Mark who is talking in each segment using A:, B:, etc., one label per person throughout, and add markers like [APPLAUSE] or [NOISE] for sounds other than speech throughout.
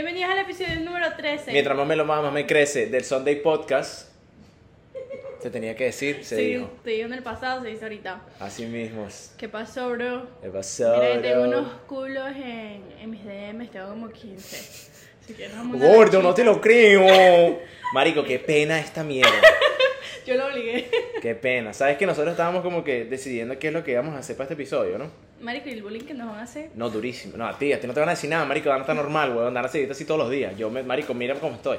A: Bienvenidos al episodio número 13.
B: Mientras más me lo más, más me crece del Sunday Podcast. Se tenía que decir, se
A: Sí,
B: dijo.
A: te digo en el pasado, se dice ahorita.
B: Así mismo.
A: ¿Qué pasó, bro?
B: ¿Qué pasó?
A: Mira, que tengo
B: bro?
A: unos culos en, en mis DMs, tengo como 15. Si quieres, vamos a
B: Gordo, no te lo creo. [LAUGHS] Marico, qué pena esta mierda.
A: Yo lo obligué.
B: Qué pena. Sabes que nosotros estábamos como que decidiendo qué es lo que íbamos a hacer para este episodio, ¿no?
A: Marico, ¿y el bullying que nos van a hacer?
B: No, durísimo. No, a ti, a ti no te van a decir nada, marico, van a estar normal, weón, andar a seguirte así todos los días. Yo, me, marico, mira cómo estoy.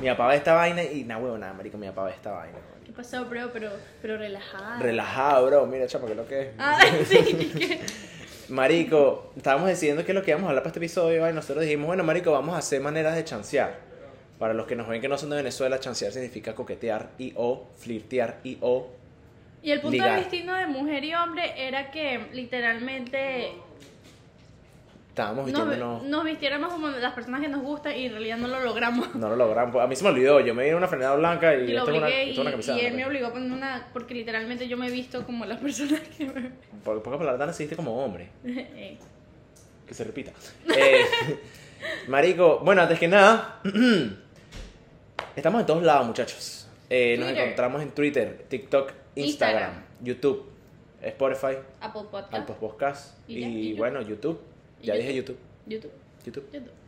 B: Mi papá ve esta vaina y nada, weón, nada, marico, mi papá ve esta vaina.
A: ¿Qué pasó, bro? Pero, pero relajada.
B: Relajado, bro, mira, chapa, que lo que es.
A: Ah, [LAUGHS] sí. [LAUGHS]
B: Marico, estábamos decidiendo qué es lo que íbamos a hablar para este episodio y nosotros dijimos, bueno, Marico, vamos a hacer maneras de chancear. Para los que nos ven que no son de Venezuela, chancear significa coquetear y o, flirtear y o.
A: Y el punto
B: Ligar.
A: distinto de mujer y hombre era que literalmente
B: Estábamos
A: nos,
B: vistiéndonos.
A: nos vistiéramos como las personas que nos gustan y en realidad no lo logramos.
B: No lo logramos. A mí se me olvidó, yo me di una frenada blanca y,
A: Y lo
B: una,
A: obligué
B: una
A: y,
B: camiseta.
A: y él me obligó a poner una... Porque literalmente yo me he visto como las personas que me...
B: Por pocas palabras, viste como hombre. [LAUGHS]
A: Eh,
B: Que se repita. Eh, [LAUGHS] marico, bueno, antes que nada, [CLEARS THROAT] estamos en todos lados, muchachos. Eh, nos encontramos en Twitter, TikTok, Instagram,
A: Instagram.
B: YouTube, Spotify,
A: Apple Podcast.
B: Alpos Podcast
A: Y ya,
B: bueno, YouTube. Ya
A: YouTube.
B: dije YouTube.
A: YouTube.
B: YouTube.
A: YouTube.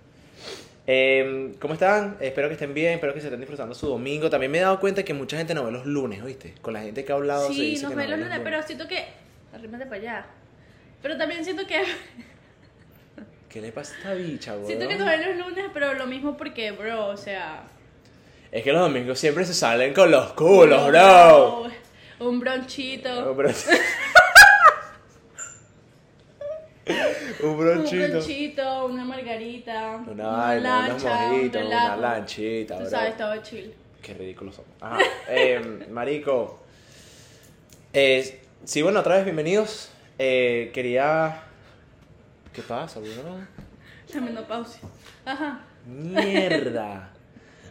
B: Eh, ¿Cómo están? Espero que estén bien, espero que se estén disfrutando su domingo. También me he dado cuenta que mucha gente nos ve los lunes, ¿oíste? Con la gente que ha hablado
A: Sí, nos
B: que
A: ven los
B: ve
A: lunes, pero siento que... Arrímate para allá. Pero también siento que... [LAUGHS]
B: ¿Qué le pasa a esta bicha, weón?
A: Siento que nos ven los lunes, pero lo mismo porque, bro, o sea...
B: Es que los domingos siempre se salen con los culos, bro.
A: Un bronchito.
B: Un bronchito. Un [LAUGHS]
A: Un
B: bronchito.
A: bronchito, una margarita.
B: Una vaina, unos
A: lancha, un
B: mojitos, una
A: relajo.
B: lanchita,
A: Tú
B: bro.
A: sabes, todo chill.
B: Qué ridículos somos. Ajá. Eh, marico. Eh, sí, bueno, otra vez bienvenidos. Eh, quería. ¿Qué pasa, bro?
A: La menopausia. Ajá.
B: Mierda.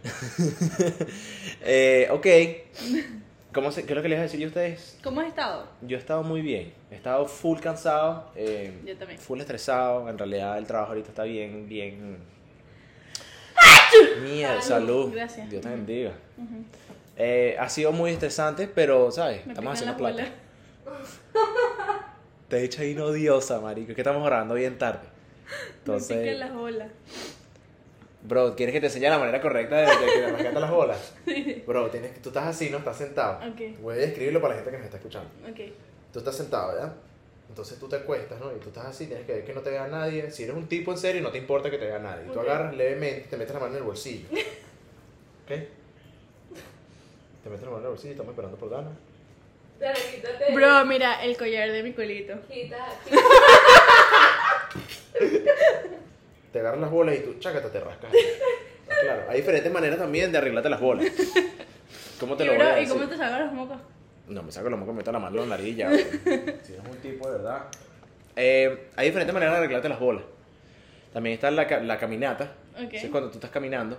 B: [LAUGHS] eh, ok. [LAUGHS] ¿Cómo se, ¿Qué es lo que les voy a decir yo a ustedes?
A: ¿Cómo has estado?
B: Yo he estado muy bien. He estado full cansado. eh,
A: Yo también.
B: Full estresado. En realidad el trabajo ahorita está bien, bien. Mierda, salud.
A: Gracias.
B: Dios te bendiga. Eh, ha sido muy estresante, pero, ¿sabes?
A: Me
B: Estamos haciendo plata. Te he dicho ahí no odiosa, marico. Es que estamos grabando bien tarde.
A: Me
B: Entonces,
A: pican las bolas.
B: Bro, ¿quieres que te enseñe la manera correcta de, de que las bolas? [LAUGHS] Bro, tienes que, tú estás así, ¿no? Estás sentado.
A: Ok.
B: Voy a describirlo para la gente que me está escuchando.
A: Ok.
B: Tú estás sentado, ¿verdad? Entonces tú te acuestas, ¿no? Y tú estás así, tienes que ver que no te vea nadie. Si eres un tipo en serio, no te importa que te vea nadie. Tú
A: Ok.
B: agarras levemente, te metes la mano en el bolsillo. ¿Ok? Te metes la mano en el bolsillo, estamos esperando por Dana.
C: Dale, quítate.
A: Bro, mira el collar de mi culito.
C: Quita, quita. [LAUGHS]
B: Te agarras las bolas y tú, chácata, te rascas. [LAUGHS] Claro, hay diferentes maneras también de arreglarte las bolas. [LAUGHS] ¿Cómo te
A: Y,
B: lo voy a
A: bro, ¿y
B: decir?
A: cómo te sacan los mocos?
B: No, me saco los mocos, me meto la mano en la nariz ya. [LAUGHS] si eres un tipo de verdad. Eh, hay diferentes maneras de arreglarte las bolas. También está la, la caminata.
A: Ok.
B: Eso es cuando tú estás caminando.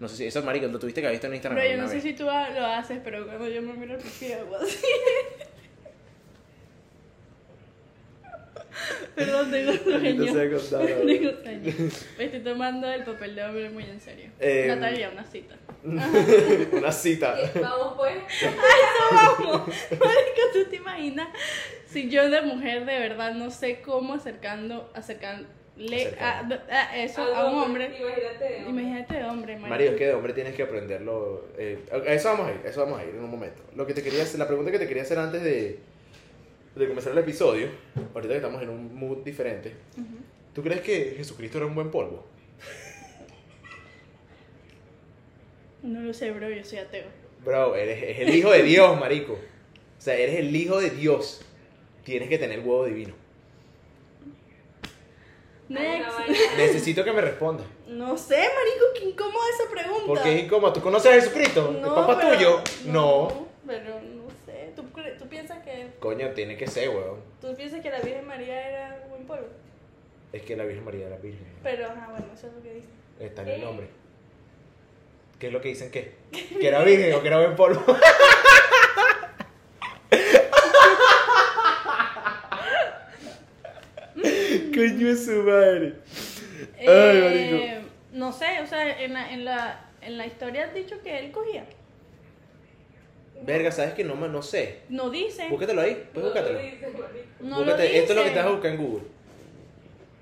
B: No sé si eso es marico, lo tuviste que haber visto en Instagram.
A: Bro, yo no sé
B: vez.
A: si tú lo haces, pero cuando yo me miro el hago así. [LAUGHS] Perdón, tengo sueño. [LAUGHS] Tengo sueño. Me estoy tomando el papel de hombre muy en serio.
B: Eh,
A: Natalia, una cita. [LAUGHS]
B: Una cita.
C: Vamos pues.
A: Vamos, marico, ¿tú te imaginas? Si yo de mujer de verdad no sé cómo acercando, acercarle a, a eso a un hombre.
C: Imagínate. de hombre.
A: Imagínate de hombre.
B: Mario, es que de hombre tienes que aprenderlo. eh, a eso vamos a ir, a eso vamos a ir en un momento. Lo que te quería hacer, la pregunta que te quería hacer antes de, de comenzar el episodio, ahorita que estamos en un mood diferente, ¿tú crees que Jesucristo era un buen polvo?
A: No lo sé, bro, yo soy ateo.
B: Bro, eres es el hijo de Dios, marico. O sea, eres el hijo de Dios. Tienes que tener huevo divino.
A: Next. [LAUGHS]
B: Necesito que me respondas.
A: No sé, marico, qué incómoda esa pregunta.
B: Porque es incómodo. ¿Tú conoces a Jesucristo? ¿El papá
A: pero-
B: tuyo? No.
A: No. ¿Tú, tú piensas que
B: Coño, tiene que ser, weón.
A: tú piensas que la Virgen María era buen polvo?
B: Es que la Virgen María era virgen.
A: Pero, ah, bueno, eso es lo que dice.
B: Está en el nombre. [LAUGHS] ¿Qué es lo que dicen qué? ¿Que era virgen o que era buen polvo? [LAUGHS] Coño es su madre. Ay,
A: Eh, No sé, o sea, en la, en la, en la historia han dicho que él cogía.
B: Verga, ¿sabes que no, me- no sé?
A: No dice.
B: Búscatelo ahí, pues
C: No lo
B: búscatelo.
C: marico.
A: No lo
B: Búscate-
A: dice.
B: Esto es lo que te vas a buscar en Google.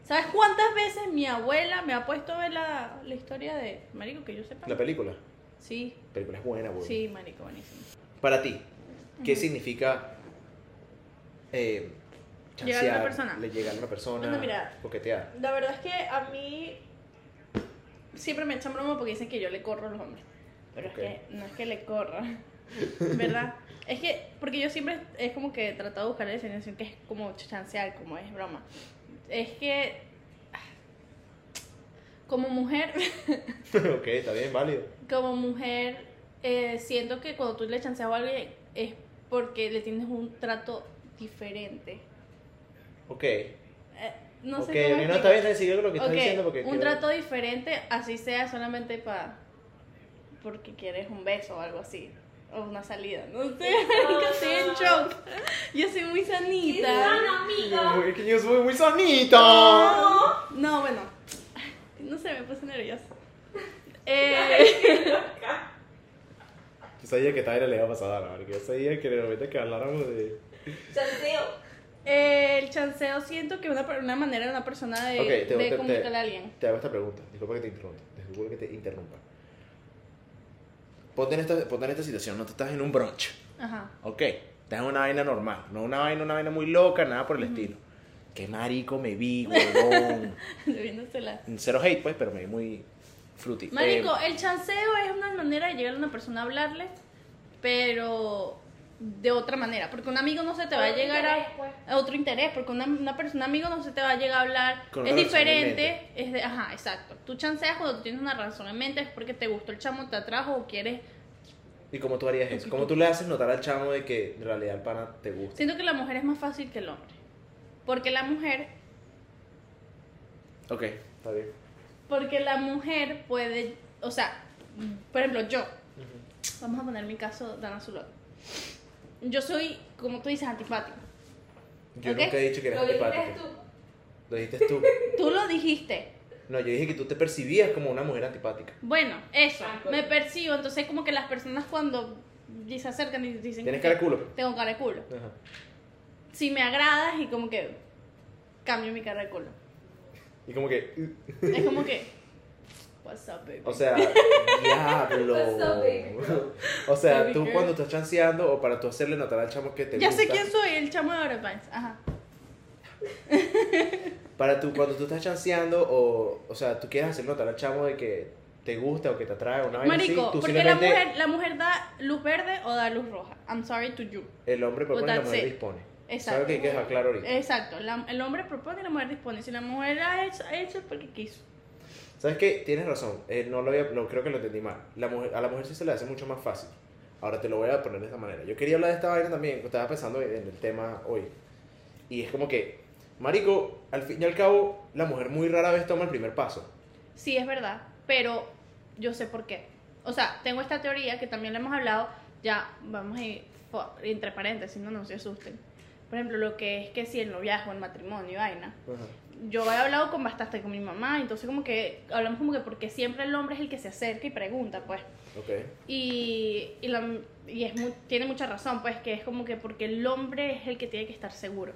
A: ¿Sabes cuántas veces mi abuela me ha puesto a ver la, la historia de Marico que yo sepa?
B: La película.
A: Sí,
B: La película es buena, güey.
A: sí, Marico, buenísimo.
B: Para ti, ¿qué significa eh,
A: Llegarle a una
B: chancear,
A: persona.
B: le- llegarle a una persona,
A: Bueno, mira.
B: coquetear?
A: La verdad es que a mí siempre me echan broma porque dicen que yo le corro a los hombres. Pero es que no es que le corra, [LAUGHS] ¿verdad? Es que, porque yo siempre es como que he tratado de buscar la definición que es como chancear, como es broma. Es que, ah, como mujer, [LAUGHS]
B: ok, está bien, válido.
A: como mujer, eh, siento que cuando tú le chanceas a alguien es porque le tienes un trato diferente.
B: Ok.
A: Eh, no
B: ok,
A: sé cómo
B: no, está bien, con lo que estás
A: Ok,
B: diciendo porque...
A: un
B: quiero-
A: trato diferente, así sea solamente para porque quieres un beso o algo así. O una salida. No sé, [LAUGHS] en shock. Yo soy muy
C: ¡Qué
A: sanita.
C: sana, amiga!
B: Es que yo soy muy sanita.
A: No, bueno. No sé, me puse nerviosa. [LAUGHS] Eh,
B: Yo sabía que era le iba a pasar a Dana, porque yo sabía que de repente que habláramos de...
C: Chanceo.
A: eh, el chanceo siento que una, una manera de una persona de,
B: Ok, te-
A: de
B: te-
A: comunicarle
B: te-
A: a alguien.
B: Te hago esta pregunta, disculpa que te interrumpa, disculpa que te interrumpa. Ponte en esta, ponte en esta situación, no te estás en un brunch,
A: Ajá.
B: ok, estás en una vaina normal, no una vaina, una vaina muy loca, nada por el estilo. Qué marico me vi, huevón. [LAUGHS] Cero hate, pues, pero me vi muy fruity.
A: Marico,
B: Eh,
A: el chanceo es una manera de llegar a una persona a hablarle, pero de otra manera. Porque un amigo no se te va a llegar
C: interés,
A: a,
C: pues.
A: a otro interés. Porque una, una persona, un amigo no se te va a llegar a hablar.
B: Con
A: es diferente. Es de, ajá, exacto. Tú chanceas cuando tú tienes una razón en mente, es porque te gustó el chamo, te atrajo o quieres.
B: ¿Y cómo tú harías eso? ¿Cómo tú le haces notar al chamo de que en realidad el pana te gusta?
A: Siento que la mujer es más fácil que el hombre. Porque la mujer,
B: Ok, está bien.
A: porque la mujer puede, o sea, por ejemplo, yo, vamos a poner mi caso, Dana Zulot. Yo soy, como tú dices, antipático.
B: Yo nunca he dicho que eres
C: Lo dijiste
B: antipático.
C: tú.
B: Lo dijiste tú. [LAUGHS]
A: Tú lo dijiste.
B: No, yo dije que tú te percibías como una mujer antipática.
A: Bueno, eso,
C: Ah,
A: me percibo. Entonces, como que las personas cuando se acercan y dicen
B: Tienes
A: que
B: cara de culo.
A: tengo cara de culo.
B: Ajá.
A: Si me agradas y como que cambio mi cara de culo.
B: Y como que...
A: Es como que, [LAUGHS] what's up, baby?
B: O sea, [LAUGHS] diablo.
C: What's up, baby?
B: O sea,
A: Baby
B: tú
A: girl.
B: cuando estás chanceando o para tú hacerle notar al chamo que te
A: ya
B: gusta.
A: sé quién soy, el chamo de Orepines. Ajá. [LAUGHS]
B: Para tú, cuando tú estás chanceando o, o sea, tú quieres hacer notar al chamo de que te gusta o que te atrae una vaina
A: Marico,
B: así, tú
A: porque la
B: simplemente
A: mujer, la mujer da luz verde o da luz roja. I'm sorry to you.
B: el hombre propone y la mujer
A: it.
B: dispone.
A: Exacto.
B: ¿Sabes qué hay que dejar claro ahorita?
A: Exacto, la- el hombre propone y la mujer dispone. Si la mujer ha hecho, ha hecho es porque quiso.
B: ¿Sabes qué? Tienes razón. Eh, no lo había, no, creo que lo entendí mal. La mujer, a la mujer sí se le hace mucho más fácil. Ahora te lo voy a poner de esta manera. Yo quería hablar de esta vaina también. Estaba pensando en el tema hoy. Y es como que, Marico, al fin y al cabo, la mujer muy rara vez toma el primer paso.
A: Sí, es verdad, pero yo sé por qué. O sea, tengo esta teoría que también le hemos hablado, ya vamos a ir entre paréntesis, no, no se asusten. Por ejemplo, lo que es que si el noviazgo, el matrimonio vaina.
B: Ajá.
A: Yo he hablado con bastante con mi mamá, entonces como que hablamos como que porque siempre el hombre es el que se acerca y pregunta, pues.
B: Ok.
A: Y, y, la- y es mu- tiene mucha razón, pues, que es como que porque el hombre es el que tiene que estar seguro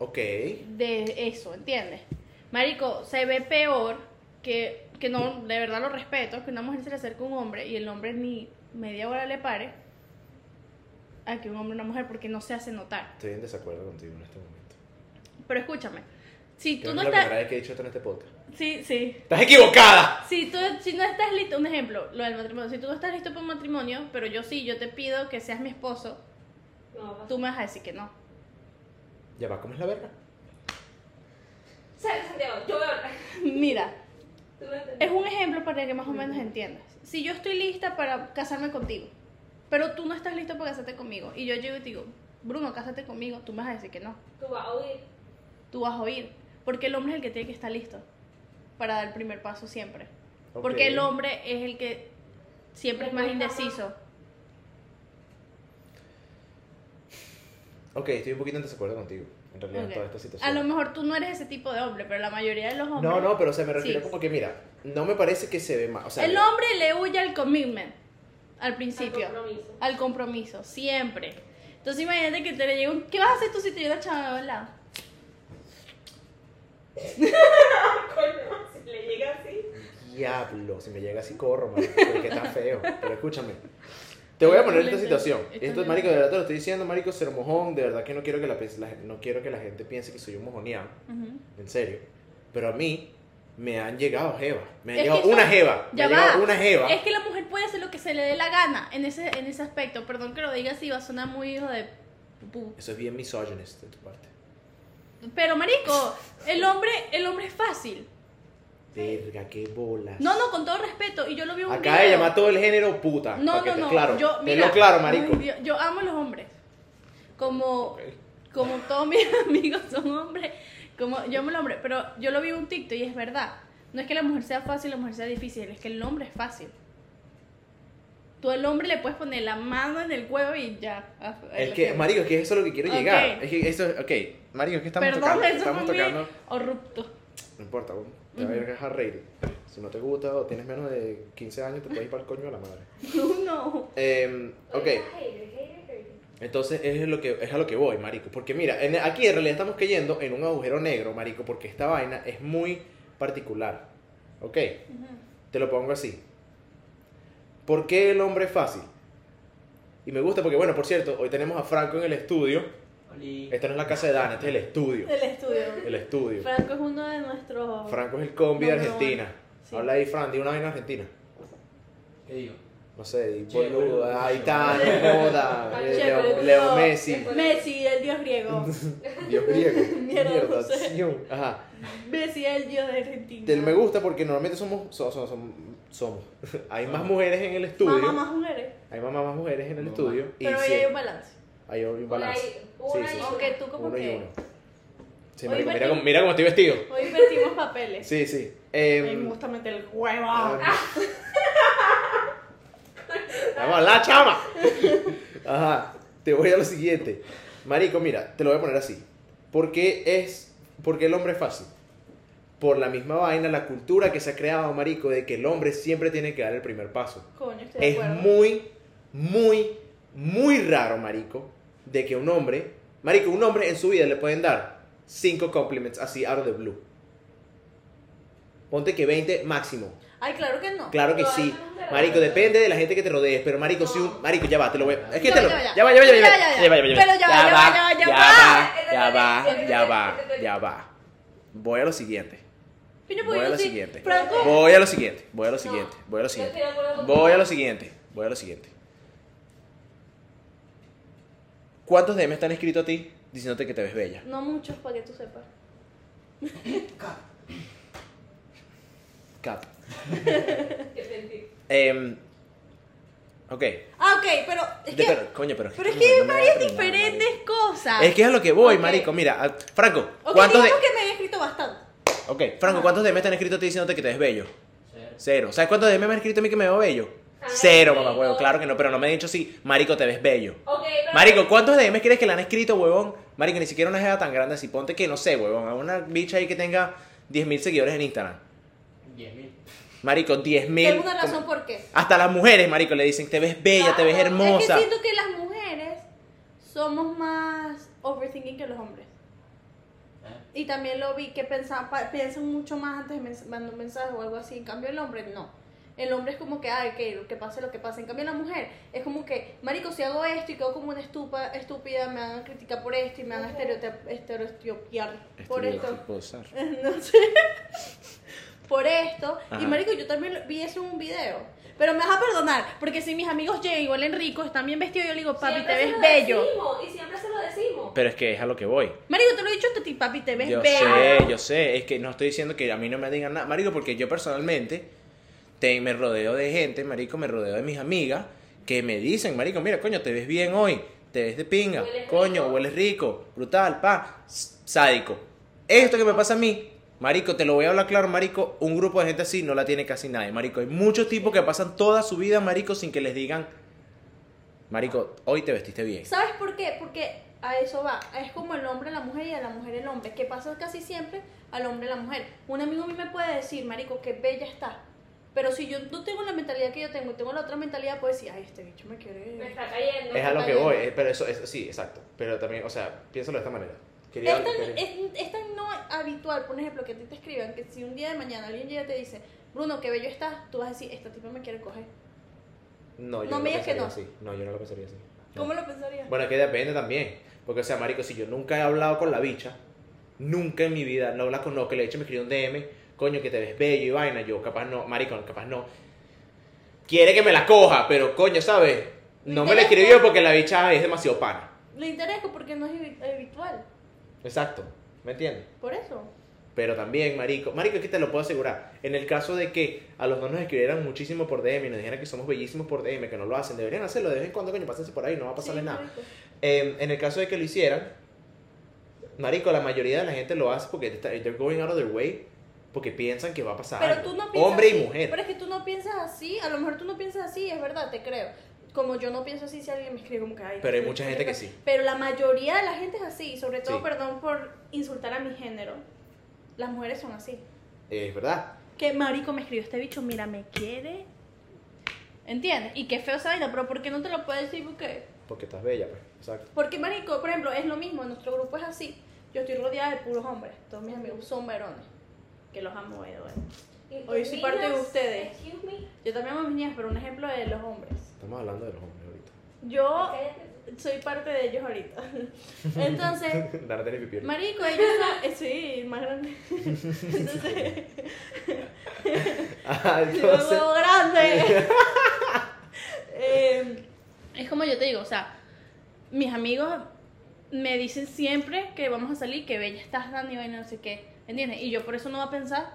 B: Ok.
A: de eso, ¿entiendes? Marico, se ve peor que, que no, de verdad lo respeto, que una mujer se le acerque a un hombre y el hombre ni media hora le pare a que un hombre a una mujer porque no se hace notar.
B: Estoy en desacuerdo contigo en este momento.
A: Pero escúchame, si
B: Creo
A: tú
B: que
A: no
B: es la
A: estás...
B: primera vez que he dicho esto en este podcast.
A: Sí, sí.
B: ¡Estás equivocada!
A: Si tú si no estás listo, un ejemplo, lo del matrimonio, si tú no estás listo para un matrimonio, pero yo sí, yo te pido que seas mi esposo,
C: No,
A: tú me vas a decir que no.
B: Ya va, ¿cómo es la verga?
C: Santiago, yo voy a hablar.
A: Mira, es un ejemplo para que más o menos entiendas. Si yo estoy lista para casarme contigo, pero tú no estás listo para casarte conmigo, y yo llego y te digo, Bruno, cásate conmigo, tú me vas a decir que no.
C: Tú vas a oír.
A: Tú vas a oír. Porque el hombre es el que tiene que estar listo para dar el primer paso siempre. Porque el hombre es el que siempre es más indeciso.
B: Ok, estoy un poquito en desacuerdo contigo, en realidad, en
A: Ok.
B: toda esta situación.
A: A lo mejor tú no eres ese tipo de hombre, pero la mayoría de los hombres.
B: No, no, pero o sea, me refiero
A: Sí.
B: como que, mira, no me parece que se ve más. O sea,
A: el hombre le huye al commitment al principio.
C: Al compromiso.
A: Al compromiso, siempre. Entonces imagínate que te le llega un. ¿Qué vas a hacer tú si te llega una chava al lado? [LAUGHS]
C: Coño, si le llega así.
B: Diablo, si me llega así corro, marico, porque está feo. Pero escúchame. Te voy a poner esta situación.
A: Esto
B: Esto,
A: es-
B: marico, de verdad te lo estoy diciendo, marico, ser mojón. De verdad que no quiero que la, la no quiero que la gente piense que soy un mojoneado.
A: Ujú.
B: En serio. Pero a mí me han llegado jeva. Me han
A: Es
B: llegado
A: eso-
B: una jeva. Me
A: Ya
B: llegado
A: va.
B: una jeva.
A: Es que la mujer puede hacer lo que se le dé la gana en ese, en ese aspecto. Perdón que lo diga así, va a sonar muy hijo de.
B: Eso es bien misogynist de tu parte.
A: Pero marico, el hombre, el hombre es fácil.
B: Verga, qué bolas.
A: No, no, con todo respeto. Y yo lo vi un
B: Acaba de llamar todo el género puta.
A: No, no, no.
B: Claro,
A: Yo,
B: tenlo
A: mira,
B: claro, marico.
A: Dios, yo amo a los hombres. Como, como todos mis [LAUGHS] amigos son hombres. Como yo amo a los hombres. Pero yo lo vi en un TikTok y es verdad. No es que la mujer sea fácil, la mujer sea difícil. Es que el hombre es fácil. Tú al hombre le puedes poner la mano en el huevo y ya. ah,
B: Es
A: lo
B: que,
A: tienes.
B: marico, es que eso es lo que quiero
A: Ok.
B: llegar. Es que eso, ok, marico, es que estamos
A: Perdón,
B: tocando,
A: eso
B: estamos
A: fue
B: tocando, no importa, bueno, te va a ir a dejar reír. Si no te gusta o tienes menos de 15 años, te puedes ir para el coño de la madre. [LAUGHS]
A: no.
B: Eh, ok,
C: Hater, hater, hater.
B: Entonces es, lo que, es a lo que voy, marico. Porque mira, en- aquí en realidad estamos cayendo en un agujero negro, marico, porque esta vaina es muy particular. Ok, te lo pongo así. ¿Por qué el hombre es fácil? Y me gusta porque, bueno, por cierto, hoy tenemos a Franco en el estudio.
D: Oli.
B: Esta no es la casa de Dana, este es el estudio.
A: El estudio.
B: El estudio.
A: Franco es uno de nuestros.
B: Franco es el combi de
A: No, no,
B: Argentina.
A: sí.
B: Habla ahí, Fran, di una vaina argentina.
D: ¿Qué digo?
B: No sé, está, no joda.
C: Che,
B: eh, Leo. Leo Messi.
A: Messi, el dios griego. [LAUGHS]
B: Dios griego. [LAUGHS]
A: Mierda,
B: Mierda,
A: no sé.
B: acción. Ajá.
A: Messi, el dios de Argentina.
B: Te- me gusta porque normalmente somos. so- so- som- somos. [LAUGHS] Hay más mujeres en el estudio.
A: Mamá, más mujeres.
B: Hay más, más mujeres en el
D: Mamá.
B: estudio. Y
A: Pero ahí
B: sí,
A: hay un balance.
B: hay un balance.
C: Una y- una
B: Sí, sí,
C: y.
A: Aunque tú como
B: Uno y
A: que.
B: uno. Sí,
A: Hoy
B: mira, cómo, mira cómo estoy vestido.
A: Hoy invertimos papeles.
B: Sí, sí.
A: Mí
B: Em,
A: me gusta meter el huevo.
B: La chama. Ajá. Te voy a lo siguiente. Marico, mira, te lo voy a poner así. ¿Por qué es. ¿Por qué el hombre es fácil? Por la misma vaina, la cultura que se ha creado, marico, de que el hombre siempre tiene que dar el primer paso.
A: Coño, estoy de
B: Es
A: acuerdo.
B: muy, muy, muy raro, marico, de que un hombre, marico, un hombre en su vida le pueden dar cinco compliments así out of the blue. Ponte que 20 máximo.
A: Ay, claro que no.
B: Claro que sí. Marico, depende de la gente que te rodees, pero marico, si un marico ya va, te lo voy a... Es que
A: Ya
B: te
A: va,
B: lo
A: ya va, ya.
B: va, ya va, ya va,
A: Ya va, ya va.
B: ya va, ya va,
A: Pero ya va, ya va, ya va, ya
B: ya
A: va.
B: va, ya va, ya va, ya va. Voy a lo siguiente. Voy a
A: yo
B: lo siguiente. Voy a lo siguiente. Voy a lo siguiente. Voy a lo siguiente. Voy a lo siguiente. Voy a lo siguiente. ¿Cuántos DM están escritos a ti diciéndote que te ves bella?
A: no muchos para que tú sepas.
B: Cap.
C: Qué [LAUGHS]
B: Em, ok.
A: Ah, ok, pero es
B: De-
A: que,
B: pero, coño, pero,
A: pero es que
B: me-
A: hay
B: no me
A: varias diferentes cosas.
B: Es que es a lo que voy,
A: Ok.
B: marico. Mira, ah, Franco,
A: Ok,
B: ¿cuántos de...
A: que me he escrito bastante.
B: Ok, Franco, ¿cuántos DM están escritos a ti diciéndote que te ves bello?
D: Cero.
B: Cero. ¿Sabes cuántos DM me han escrito a mí que me veo bello?
C: Ay,
B: Cero, mamá, huevo. Claro que no, pero no me han dicho así, marico, te ves bello.
C: Ok, pero-
B: Marico, ¿cuántos DM crees que le han escrito, huevón? Marico, ni siquiera una jeva tan grande así. Ponte que, no sé, huevón, a una bicha ahí que tenga 10.000 seguidores en Instagram.
D: 10.000.
B: Marico, 10.000.
A: Tengo una razón por qué.
B: Hasta las mujeres, marico, le dicen, te ves bella, te ves hermosa.
A: Es que siento que las mujeres somos más overthinking que los hombres.
D: ¿Eh?
A: Y también lo vi que piensan mucho más antes de mandar un mensaje o algo así. En cambio, el hombre no. El hombre es como que, ay, que lo que pase, lo que pase. En cambio, la mujer es como que, marico, si hago esto y quedo como una estupa, estúpida, me van a criticar por esto y me van a estereotip- estereotipiar por esto. [LAUGHS] No sé. [LAUGHS] por esto.
B: Ajá.
A: Y marico, yo también lo- vi eso en un video. Pero me vas a perdonar, porque si mis amigos llegan igual Enrico, están bien vestidos, yo le digo, papi,
C: Siempre
A: te
C: se
A: ves
C: lo
A: bello.
C: decimos, y siempre se lo decimos.
B: Pero es que es a lo que voy.
A: Marico, te lo he dicho a ti, papi, te ves
B: Yo
A: bello.
B: sé, yo sé. Es que no estoy diciendo que a mí no me digan nada. Marico, porque yo personalmente te, me rodeo de gente, marico, me rodeo de mis amigas que me dicen, marico, mira, coño, te ves bien hoy. Te ves de pinga.
C: Hueles
B: coño,
C: rico.
B: hueles rico. Brutal, pa. s- Sádico. Esto que me pasa a mí, marico, te lo voy a hablar claro, marico, un grupo de gente así no la tiene casi nadie. Marico, hay muchos tipos que pasan toda su vida, marico, sin que les digan, marico, hoy te vestiste bien.
A: ¿Sabes por qué? Porque a eso va. Es como el hombre a la mujer y a la mujer el hombre. Que pasa casi siempre al hombre a la mujer. Un amigo a mí me puede decir, marico, qué bella está. Pero si yo no tengo la mentalidad que yo tengo y tengo la otra mentalidad, puedo decir, ay, este bicho me quiere...
C: Me está cayendo.
B: Es a lo que voy, eh, pero eso, eso sí, exacto. Pero también, o sea, piénsalo de esta manera. Quería-
A: Es tan,
B: quería-
A: es- es tan no habitual, por ejemplo, que a ti te escriban que si un día de mañana alguien llega y te dice, Bruno, qué bello estás, tú vas a decir, esta tipa me quiere coger.
B: No, yo
A: no
B: no,
A: me digas que no.
B: así. No, yo no lo pensaría así. No.
A: ¿Cómo lo pensarías?
B: Bueno, es que depende también. Porque, o sea, marico, si yo nunca he hablado con la bicha, nunca en mi vida, no la conozco, le he hecho, me escribió un DM, coño, que te ves bello y vaina, yo capaz no, marico, capaz no. Quiere que me la coja, pero coño, ¿sabes? No me la escribió porque la bicha es demasiado pana.
A: Le interesa porque no es habi- habitual.
B: Exacto, ¿me entiendes?
A: Por eso.
B: Pero también, marico, marico, es que te lo puedo asegurar. En el caso de que a los dos nos escribieran muchísimo por DM y nos dijeran que somos bellísimos por DM, que no lo hacen, deberían hacerlo de vez en cuando, coño, pásense por ahí, no va a pasarle
A: Sí,
B: nada. Eh, en el caso de que lo hicieran, marico, la mayoría de la gente lo hace porque they're going out of their way porque piensan que va a pasar
A: Pero
B: algo.
A: tú no piensas
B: Hombre
A: así.
B: y mujer.
A: Pero es que tú no piensas así. A lo mejor tú no piensas así, es verdad, te creo. Como yo no pienso así si alguien me escribe como que ay,
B: Pero hay mucha gente que
A: sí. Pero la mayoría de la gente es así. Sobre todo,
B: Sí.
A: perdón por insultar a mi género. Las mujeres son así.
B: Es verdad.
A: Que marico me escribió este bicho, mira, me quiere. ¿Entiendes? Y qué feo esa vaina, pero ¿por qué no te lo puedes decir? Porque,
B: Porque estás bella, pues. Exacto.
A: porque marico, por ejemplo, es lo mismo, nuestro grupo es así. Yo estoy rodeada de puros hombres. Todos mis amigos son varones. Que los amo, eh, bueno. Hoy soy parte de ustedes.
C: Excuse me.
A: Yo también amo a mis niñas, pero un ejemplo de los hombres.
B: Estamos hablando de los hombres ahorita.
A: Yo soy parte de ellos ahorita. [LAUGHS] Entonces,
B: Darte ni pipi.
A: marico, ellos son... eh, sí, más grande. [LAUGHS] Entonces, [LAUGHS]
B: Ah, entonces,
A: huevo grande. Eh, es como yo te digo, o sea, mis amigos me dicen siempre que vamos a salir, que bella estás dando y no sé qué, ¿entiendes? Y yo por eso no va a pensar,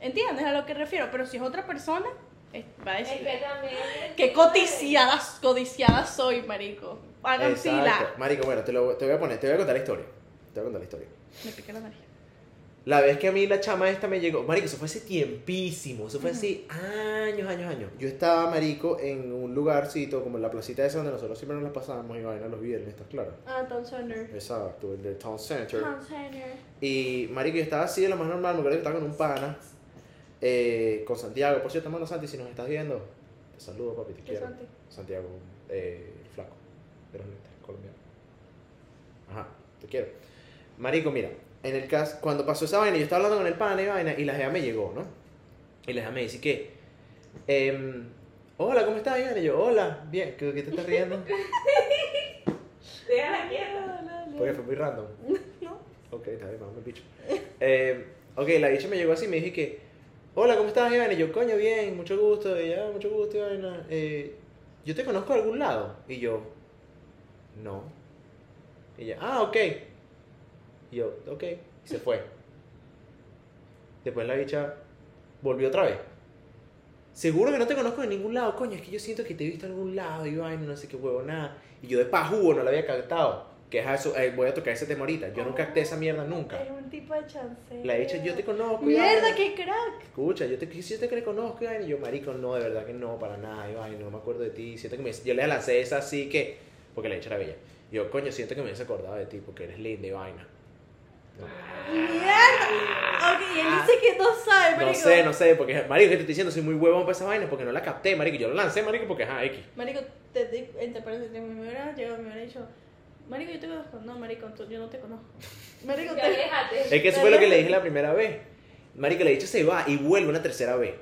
A: ¿entiendes a lo que refiero? Pero si es otra persona, va a
C: Es
A: decir,
C: que también.
A: qué codiciada, codiciada soy, marico. Hagan
B: Exacto.
A: fila.
B: Marico, bueno, te, lo, te voy a poner, te voy a contar la historia. Te voy a contar la historia.
A: Me piqué la nariz.
B: La vez que a mí la chama esta me llegó, marico, eso fue hace tiempísimo, eso fue hace años, años, años. Yo estaba, marico, en un lugarcito, como en la placita esa donde nosotros siempre nos la pasábamos y vaina los viernes, ¿estás claro?
A: Ah, Tom Sawyer.
B: Exacto, el de Town Center.
A: Tom Sawyer.
B: Y, marico, yo estaba así de lo más normal, me acuerdo que estaba con un pana, eh, con Santiago. Por cierto, hermano Santi, si nos estás viendo, te saludo, papi, te
A: ¿Qué
B: quiero.
A: Santi?
B: Santiago, eh, el flaco, de los lentes, colombiano. Ajá, te quiero. Marico, mira, en el caso, cuando pasó esa vaina, yo estaba hablando con el pana y vaina, y la jefa me llegó, ¿no? Y la jefa me dice que, em, hola, ¿cómo estás? Y yo, hola, bien, ¿qué, qué te estás riendo? [LAUGHS]
C: Déjala quieta.
B: Porque fue muy random. [LAUGHS]
A: No.
B: Ok, está bien, vamos bicho. Eh, ok, la bicha me llegó así y me dije que, hola, ¿cómo estás, Iván? Y yo, coño, bien, mucho gusto. Y ya, mucho gusto, Iván. Eh, yo te conozco de algún lado. Y yo, no. Y ella, ah, ok. Y yo, ok. Y se fue. Después la bicha volvió otra vez. Seguro que no te conozco de ningún lado, coño, es que yo siento que te he visto en algún lado vaina, no sé qué huevo, nada. Y yo de pajugo no la había captado. Que es a eso, eh, voy a tocar ese tema ahorita. Yo no capté esa mierda nunca.
A: Es un tipo de chance.
B: La bicha, yo te conozco.
A: Mierda, qué crack.
B: Escucha, yo te yo te que conozco y yo, marico, no, de verdad que no, para nada, y vaina, no me acuerdo de ti. Siento que me, yo le lancé esa así que, porque la bicha era bella. Yo, coño, siento que me hubiese acordado de ti porque eres linda y vaina.
A: Mierda. Ok, y él dice que no sabe, marico.
B: No sé, no sé, porque, marico, que te estoy diciendo, soy muy huevón para esa vaina porque no la capté, marico. Yo lo lancé, marico, porque, ajá, X.
A: Marico, te entre paréntesis, me hubiera llegado, me hubiera dicho, Marico, yo te conozco. No, marico, tú- yo no te conozco. [LAUGHS] Marico, te...
C: déjate.
B: Es que eso fue lo que le dije la primera vez. Marico, la bicha se va y vuelve una tercera vez.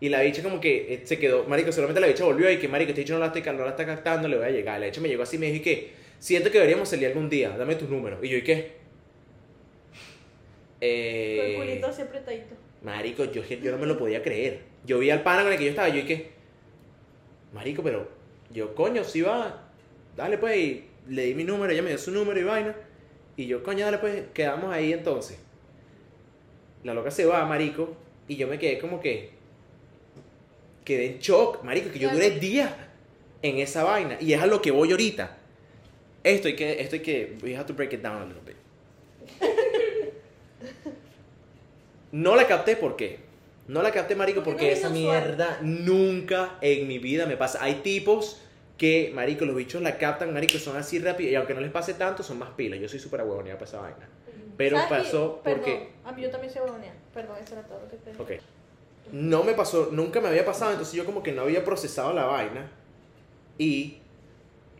B: Y la bicha como que eh, se quedó, marico, solamente la bicha volvió y que, marico, este bicho no la, estoy, no la está captando, le voy a llegar. La bicha me llegó así y me dijo, y que, siento que deberíamos salir algún día, dame tus números. Y yo, ¿y qué?
A: Con
B: Eh,
A: el culito así apretadito.
B: Marico, yo, yo no me lo podía creer. Yo vi al pana con el que yo estaba, yo, ¿y qué? Marico, pero yo, coño, si va, dale pues, y le di mi número, ella me dio su número y vaina. Y yo, coño, dale pues, quedamos ahí entonces. La loca se va, marico, y yo me quedé como que, quedé en shock, marico, que yo duré días en esa vaina. Y es a lo que voy ahorita. Esto hay que, esto hay que, we have to break it down a little bit. No la capté, ¿por qué? No la capté, marico,
A: Porque
B: porque
A: no es
B: esa
A: inusual.
B: mierda nunca en mi vida me pasa. Hay tipos que, marico, los bichos la captan, marico, son así rápido y aunque no les pase tanto, son más pilas. Yo soy súper huevoneado para esa vaina. Pero pasó
A: Perdón,
B: porque...
A: A mí yo también soy huevonea. Perdón, eso era todo lo que te
B: Ok. No me pasó, nunca me había pasado, entonces yo como que no había procesado la vaina. Y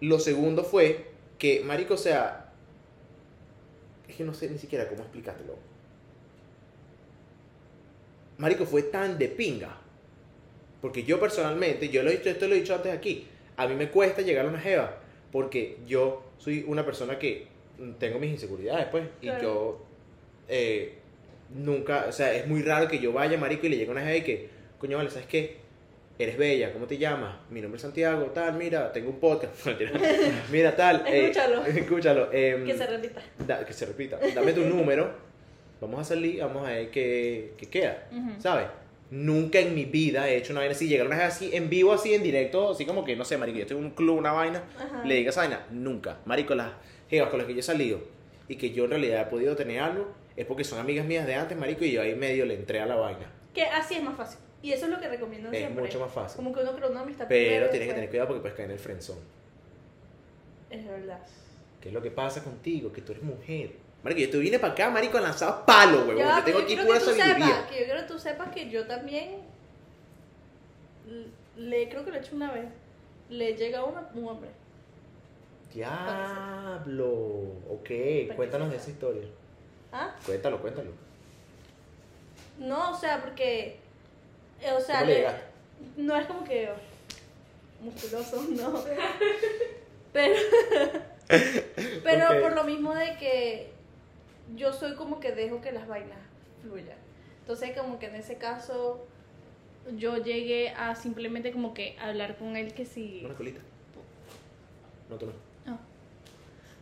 B: lo segundo fue que, marico, o sea, es que no sé ni siquiera cómo explicártelo. Marico, fue tan de pinga. Porque yo personalmente, yo lo he dicho, esto lo he dicho antes aquí, a mí me cuesta llegar a una jeva. Porque yo soy una persona que tengo mis inseguridades, pues. Y yo eh, nunca, o sea, es muy raro que yo vaya, marico, y le llegue a una jeva y que, coño, vale, ¿sabes qué? Eres bella, ¿cómo te llamas? Mi nombre es Santiago, tal, mira, tengo un podcast. [LAUGHS] [LAUGHS] Mira, tal. eh,
A: Escúchalo. [LAUGHS]
B: escúchalo. em,
A: Que se repita.
B: da- que se repita. Dame tu número, vamos a salir, vamos a ver qué, qué queda. ¿sabes? Nunca en mi vida he hecho una vaina así, llegar una vez así, en vivo, así, en directo, así como que, no sé, marico, yo estoy en un club, una vaina,
A: Ajá.
B: le diga esa vaina, nunca. Marico, las jevas con las que yo he salido y que yo en realidad he podido tener algo, es porque son amigas mías de antes, marico, y yo ahí medio le entré a la vaina.
A: Que así es más fácil. Y eso es lo que recomiendo
B: Es
A: siempre.
B: mucho más fácil.
A: Como que uno crea una amistad
B: Pero tienes que
A: después-
B: tener cuidado porque puedes caer en el frenzón.
A: Es verdad.
B: ¿Qué es lo que pasa contigo? Que tú eres mujer. Marico, yo te vine para acá, marico, a lanzar palo, huevón. Yo tengo aquí
A: quiero
B: pura
A: que tú
B: sabiduría.
A: sepas, que yo quiero que tú sepas que yo también le creo que lo he hecho una vez. Le llega a una- un hombre.
B: Diablo. Ok, cuéntanos de esa historia.
A: ¿Ah?
B: Cuéntalo, cuéntalo.
A: No, o sea, porque eh, o sea,
B: ¿Cómo le
A: no es como que musculoso, [LAUGHS] no. [LAUGHS] Pero [LAUGHS] pero por lo mismo de que yo soy como que dejo que las vainas fluyan. Entonces como que en ese caso yo llegué a simplemente como que hablar con él que si
B: Una colita. No, tú no.
A: no,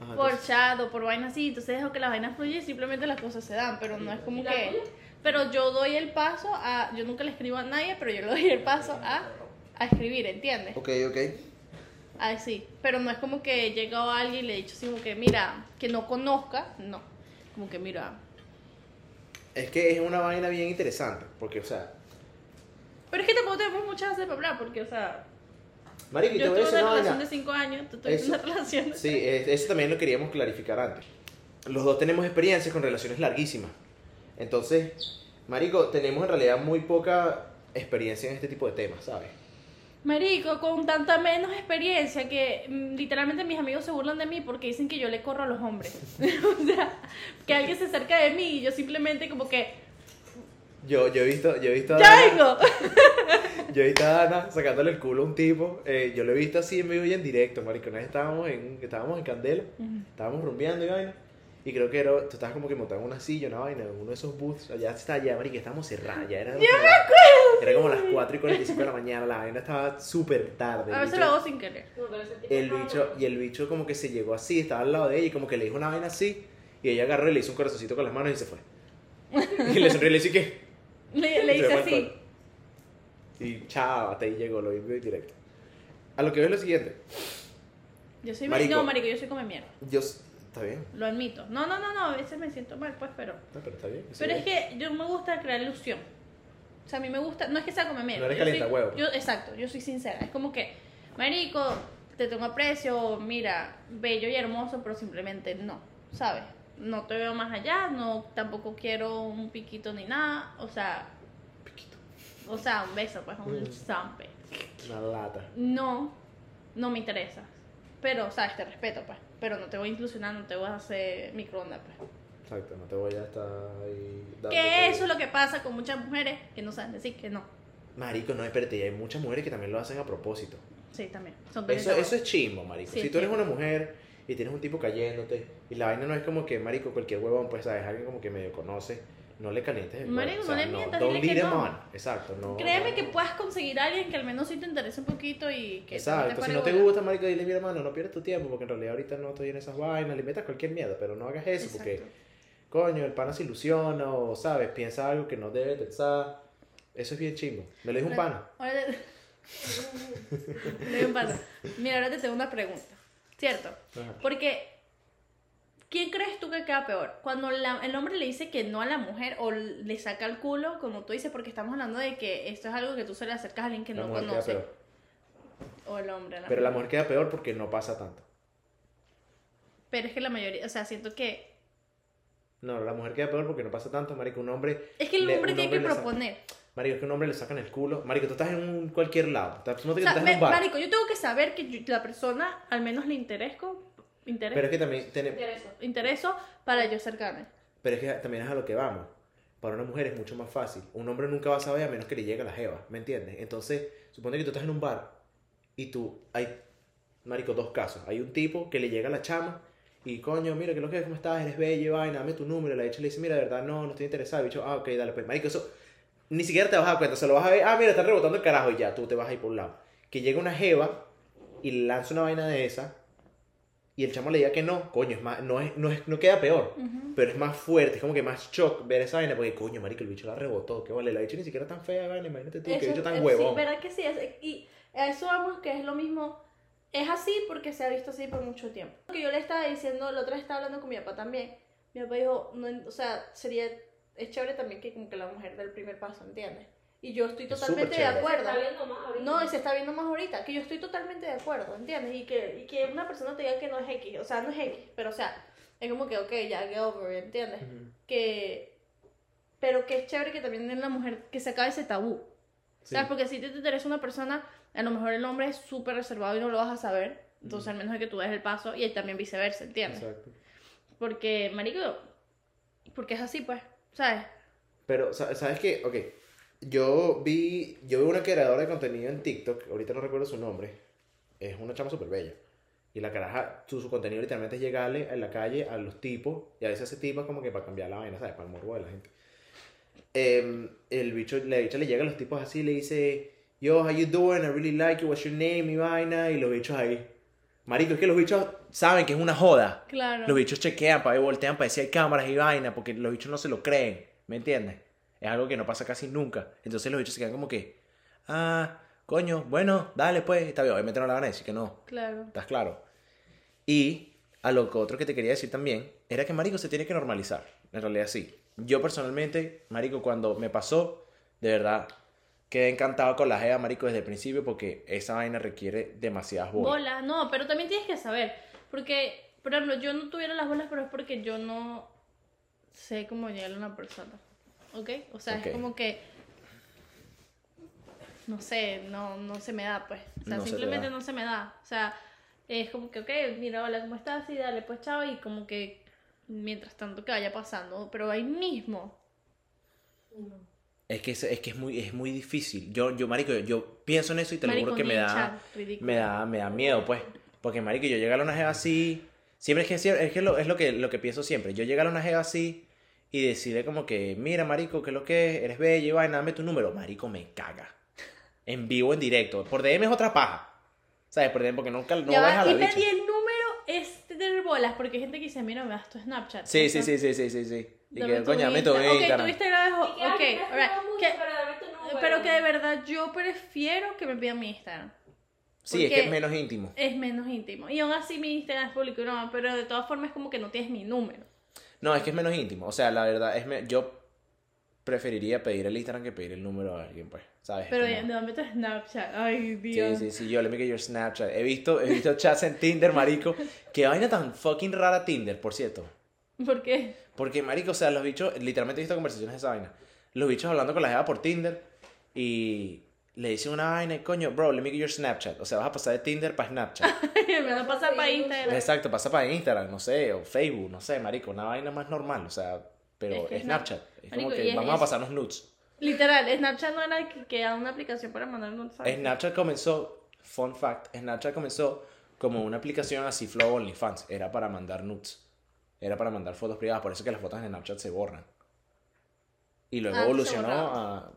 B: Ajá,
A: por
B: entonces-
A: chat o por vainas así, entonces dejo que las vainas fluyan y simplemente las cosas se dan, pero no es como
C: ¿Y la
A: que pero yo doy el paso a yo nunca le escribo a nadie, pero yo le doy el paso a a escribir, ¿entiendes?
B: Ok, ok.
A: Ah, sí, pero no es como que he llegado a alguien y le he dicho así como que, mira, que no conozca, no. Como que, mira.
B: Es que es una vaina bien interesante. Porque, o sea,
A: Pero es que tampoco tenemos muchas veces para hablar, porque, o sea,
B: Marico,
A: yo tuve una relación de 5 años, tú tuviste una [LAUGHS] relación de...
B: Sí, es- eso también lo queríamos clarificar antes. Los dos tenemos experiencias con relaciones larguísimas. Entonces, Marico, tenemos en realidad muy poca experiencia en este tipo de temas, ¿sabes?
A: Marico, con tanta menos experiencia que mm, literalmente mis amigos se burlan de mí porque dicen que yo le corro a los hombres. [LAUGHS] o sea, que alguien se acerca de mí y yo simplemente como que,
B: Yo, yo he visto, yo he visto a
A: ¡ya vengo! [LAUGHS]
B: Yo he visto a Dana sacándole el culo a un tipo. eh, yo lo he visto así en vivo y en directo, marico. Una vez estábamos en, estábamos en Candela, estábamos rumbeando y vaina. Y creo que era, tú estabas como que montado en una silla, una vaina, en uno de esos booths. Allá está allá, marico, estábamos cerrados. Ya era, yo me acuerdo. Era como las 4 y 45 de la mañana, la vaina estaba súper tarde.
A: A
B: El
A: veces
B: bicho-
A: lo hago sin querer.
C: No, pero ese tipo
B: el
C: estaba
B: bicho, y el bicho como que se llegó así, estaba al lado de ella y como que le dijo una vaina así. Y ella agarró y le hizo un corazoncito con las manos y se fue. [LAUGHS] y le sonrió y le dice que.
A: Le, le hice así.
B: Y chao, hasta ahí llegó, lo vi en vivo y directo. A lo que veo es lo siguiente.
A: Yo soy
B: Marico.
A: No, marico, yo soy come mierda.
B: Yo. s- Está bien,
A: Lo admito. No, no, no, no, a veces me siento mal, pues, pero.
B: no, pero está bien.
A: Pero es que yo me gusta crear ilusión. O sea, a mí me gusta. No es que sea come mierda.
B: No eres
A: yo soy-
B: calientahuevos.
A: Yo, exacto, yo soy sincera. Es como que, marico, te tengo aprecio, mira, bello y hermoso, pero simplemente no, ¿sabes? No te veo más allá, no tampoco quiero un piquito ni nada, o sea,
B: Piquito.
A: o sea, un beso, pues un
B: Mm.
A: zampe.
B: Una lata.
A: No, no me interesa. Pero, sabes, te respeto, pues. Pero no te voy a inclusionar, no te voy a hacer microondas, pues.
B: Exacto, no te voy a estar ahí.
A: Que eso es lo que pasa con muchas mujeres que no saben decir que no.
B: Marico, no, espérate, y hay muchas mujeres que también lo hacen a propósito.
A: Sí, también. Son
B: Eso, eso es chimbo, marico.
A: Sí,
B: si tú eres una mujer y tienes un tipo cayéndote y la vaina no es como que, marico, cualquier huevón, pues, sabes, alguien como que medio conoce, no le calientes el
A: Marico, no le mientas,
B: Don't
A: dile que
B: lead
A: no.
B: on. Exacto, no.
A: Créeme
B: no,
A: que
B: no.
A: puedas conseguir a alguien que al menos sí te interese un poquito y que
B: Exacto, si no te
A: gusta
B: marico, dile, mi hermano, no pierdas tu tiempo, porque en realidad ahorita no estoy en esas vainas, le metas cualquier miedo, pero no hagas eso, porque, coño, el pana se ilusiona, o, sabes, piensa algo que no debe pensar. Eso es bien chingo. Me lo dijo un pana.
A: Ahora te... [LAUGHS] Le digo un pana. Mira, ahora te tengo una pregunta. ¿Cierto?
B: Ajá.
A: Porque, ¿quién crees tú que queda peor? Cuando la- el hombre le dice que no a la mujer o le saca el culo, como tú dices, porque estamos hablando de que esto es algo que tú se le acercas a alguien que
B: La
A: no
B: mujer queda
A: conoce.
B: peor.
A: O el hombre.
B: Pero la mujer queda peor porque no pasa tanto.
A: Pero es que la mayoría, o sea, siento que...
B: No, la mujer queda peor porque no pasa tanto, marico. Un hombre...
A: Es que el
B: le-
A: hombre
B: un
A: tiene que
B: le saca-
A: proponer.
B: Marico, es que un hombre le sacan el culo. Marico, tú estás en un cualquier lado. Estás- No te
A: O sea,
B: estás
A: me-
B: en un bar.
A: marico, yo tengo que saber que yo- la persona al menos le interesco, interés,
B: Pero es que también tiene-
C: Intereso.
A: intereso para yo acercarme.
B: Pero es que también es a lo que vamos. Para una mujer es mucho más fácil. Un hombre nunca va a saber a menos que le llegue la jeva, ¿me entiendes? Entonces, supone que tú estás en un bar y tú, hay, marico, dos casos. Hay un tipo que le llega a la chama y, coño, mira, que lo que, ¿cómo estás? Eres bella, vaina, dame tu número. La hecha le dice, mira, de verdad, no, no estoy interesado. El bicho, ah, ok, dale, pues, marico, eso, ni siquiera te vas a dar cuenta. Se lo vas a ver, ah, mira, están rebotando el carajo y ya, tú te vas a ir por un lado. Que llega una jeva y lanza una vaina de esa y el chamo le diga que no, coño, es más, no, es, no, es, no queda peor. Pero es más fuerte, es como que más shock ver esa vaina, porque coño, marico, el bicho la rebotó, que vale, la bicho ni siquiera tan fea, vaina, imagínate tú, que bicho tan
A: eh,
B: huevón.
A: Sí, verdad que sí. es- y a eso vamos que es lo mismo. Es así porque se ha visto así por mucho tiempo. Lo que yo le estaba diciendo, la otra vez estaba hablando con mi papá también. Mi papá dijo, no, o sea, sería, es chévere también que como que la mujer del primer paso, ¿entiendes? Y yo estoy
B: Es
A: totalmente
B: súper
A: de acuerdo.
C: Se está viendo más ahorita.
A: No, y se está viendo más ahorita, que yo estoy totalmente de acuerdo, ¿entiendes? Y que, y que una persona te diga que no es X, o sea, no es X, pero o sea, es como que, ok, ya, get over, ¿entiendes?
B: Ujú.
A: Que, pero que es chévere que también en la mujer, que se acabe ese tabú,
B: Sí.
A: ¿sabes? Porque si te interesa una persona, a lo mejor el hombre es súper reservado y no lo vas a saber, entonces al menos de que tú des el paso y también viceversa, ¿entiendes?
B: Exacto.
A: Porque, marico, porque es así, pues, ¿sabes?
B: Pero, sa- ¿sabes qué? Ok, yo vi, yo vi una creadora de contenido en TikTok, ahorita no recuerdo su nombre, es una chama súper bella. Y la caraja, su, su contenido literalmente es llegarle en la calle a los tipos, y a veces ese tipo es como que para cambiar la vaina, ¿sabes? Para el morbo de la gente. Em, el bicho, la bicha le llega a los tipos así, le dice, yo, how you doing? I really like you, what's your name? Y vaina, y los bichos ahí. Marico, es que los bichos saben que es una joda.
A: Claro.
B: Los bichos chequean para ver, voltean para si hay cámaras y vaina, porque los bichos no se lo creen, ¿me entiendes? Es algo que no pasa casi nunca. Entonces los bichos se quedan como que, ah, coño, bueno, dale pues, está bien, obviamente no le van a decir que no,
A: Claro.
B: ¿estás claro? Y a lo que otro que te quería decir también, era que Marico se tiene que normalizar, en realidad sí. Yo personalmente, Marico, cuando me pasó, de verdad, quedé encantado con la jeva, Marico, desde el principio, porque esa vaina requiere demasiadas bolas.
A: Bolas, no, pero también tienes que saber, porque, por ejemplo, yo no tuviera las bolas, pero es porque yo no sé cómo llegar a una persona, ¿ok? O sea,
B: Ok.
A: es como que, no sé, no, no se me da, pues, o sea,
B: No se te
A: simplemente
B: da.
A: no se me da, o sea, es como que, ok, mira, hola, ¿cómo estás? Y dale, pues, chao, y como que, mientras tanto que vaya pasando, pero ahí mismo,
C: No.
B: Es que es, es que es muy, es muy difícil. Yo, yo, marico, yo, yo pienso en eso y te lo
A: Marico,
B: juro que me da, me da, me da miedo, pues. Porque, marico, yo llego a una jeva así, siempre es que, es, que lo, es lo que, lo que pienso siempre. Yo llego a una jeva así y decirle como que, mira, marico, ¿qué es lo que es? Eres bella y vaina, dame tu número. Marico, me caga. En vivo, en directo. Por DM es otra paja. ¿Sabes? Por DM, porque nunca, no
A: Ya
B: vas
A: va,
B: a la
A: y,
B: bicha.
A: pedí el número es tener bolas, porque hay gente que dice, mira, me das tu Snapchat.
B: Sí,
A: ¿no?
B: sí, sí, sí, sí, sí, sí. Y
A: Dame
B: que, coño, dame tu
A: Insta. Ok,
B: Instagram.
A: tu Instagram es... Ok, alright.
C: pero dame tu número.
A: Pero que de verdad yo prefiero que me pidan mi Instagram.
B: Sí, es que es menos íntimo.
A: Es menos íntimo. Y aún así mi Instagram es público, no, pero de todas formas es como que no tienes mi número.
B: No, es que es menos íntimo. O sea, la verdad, es me- yo preferiría pedir el Instagram que pedir el número a alguien, pues. ¿Sabes?
A: Pero
B: Como-
A: dame tu Snapchat. Ay, Dios.
B: Sí, sí, sí, yo le me your Snapchat. He visto, he visto chats en Tinder, marico. Qué vaina tan fucking rara Tinder, por cierto.
A: ¿Por qué?
B: Porque, marico, o sea, los bichos, literalmente he visto conversaciones de esa vaina. Los bichos hablando con la jeva por Tinder y le dicen una vaina y, coño, bro, let me get your Snapchat. O sea, vas a pasar de Tinder para Snapchat. [LAUGHS]
A: me van a pasar para Instagram.
B: Exacto, pasa para Instagram, no sé, o Facebook, no sé, marico, una vaina más normal, o sea, pero
A: Es que
B: Snapchat. Es como
A: Marico,
B: que
A: es-
B: vamos a
A: es-
B: pasarnos nudes.
A: Literal, Snapchat no era que, que era una aplicación para mandar mensaje.
B: Snapchat comenzó, fun fact, Snapchat comenzó como una aplicación así flow OnlyFans, era para mandar nudes, era para mandar fotos privadas, por eso que las fotos en Snapchat se borran. Y luego
A: Ah,
B: evolucionó a,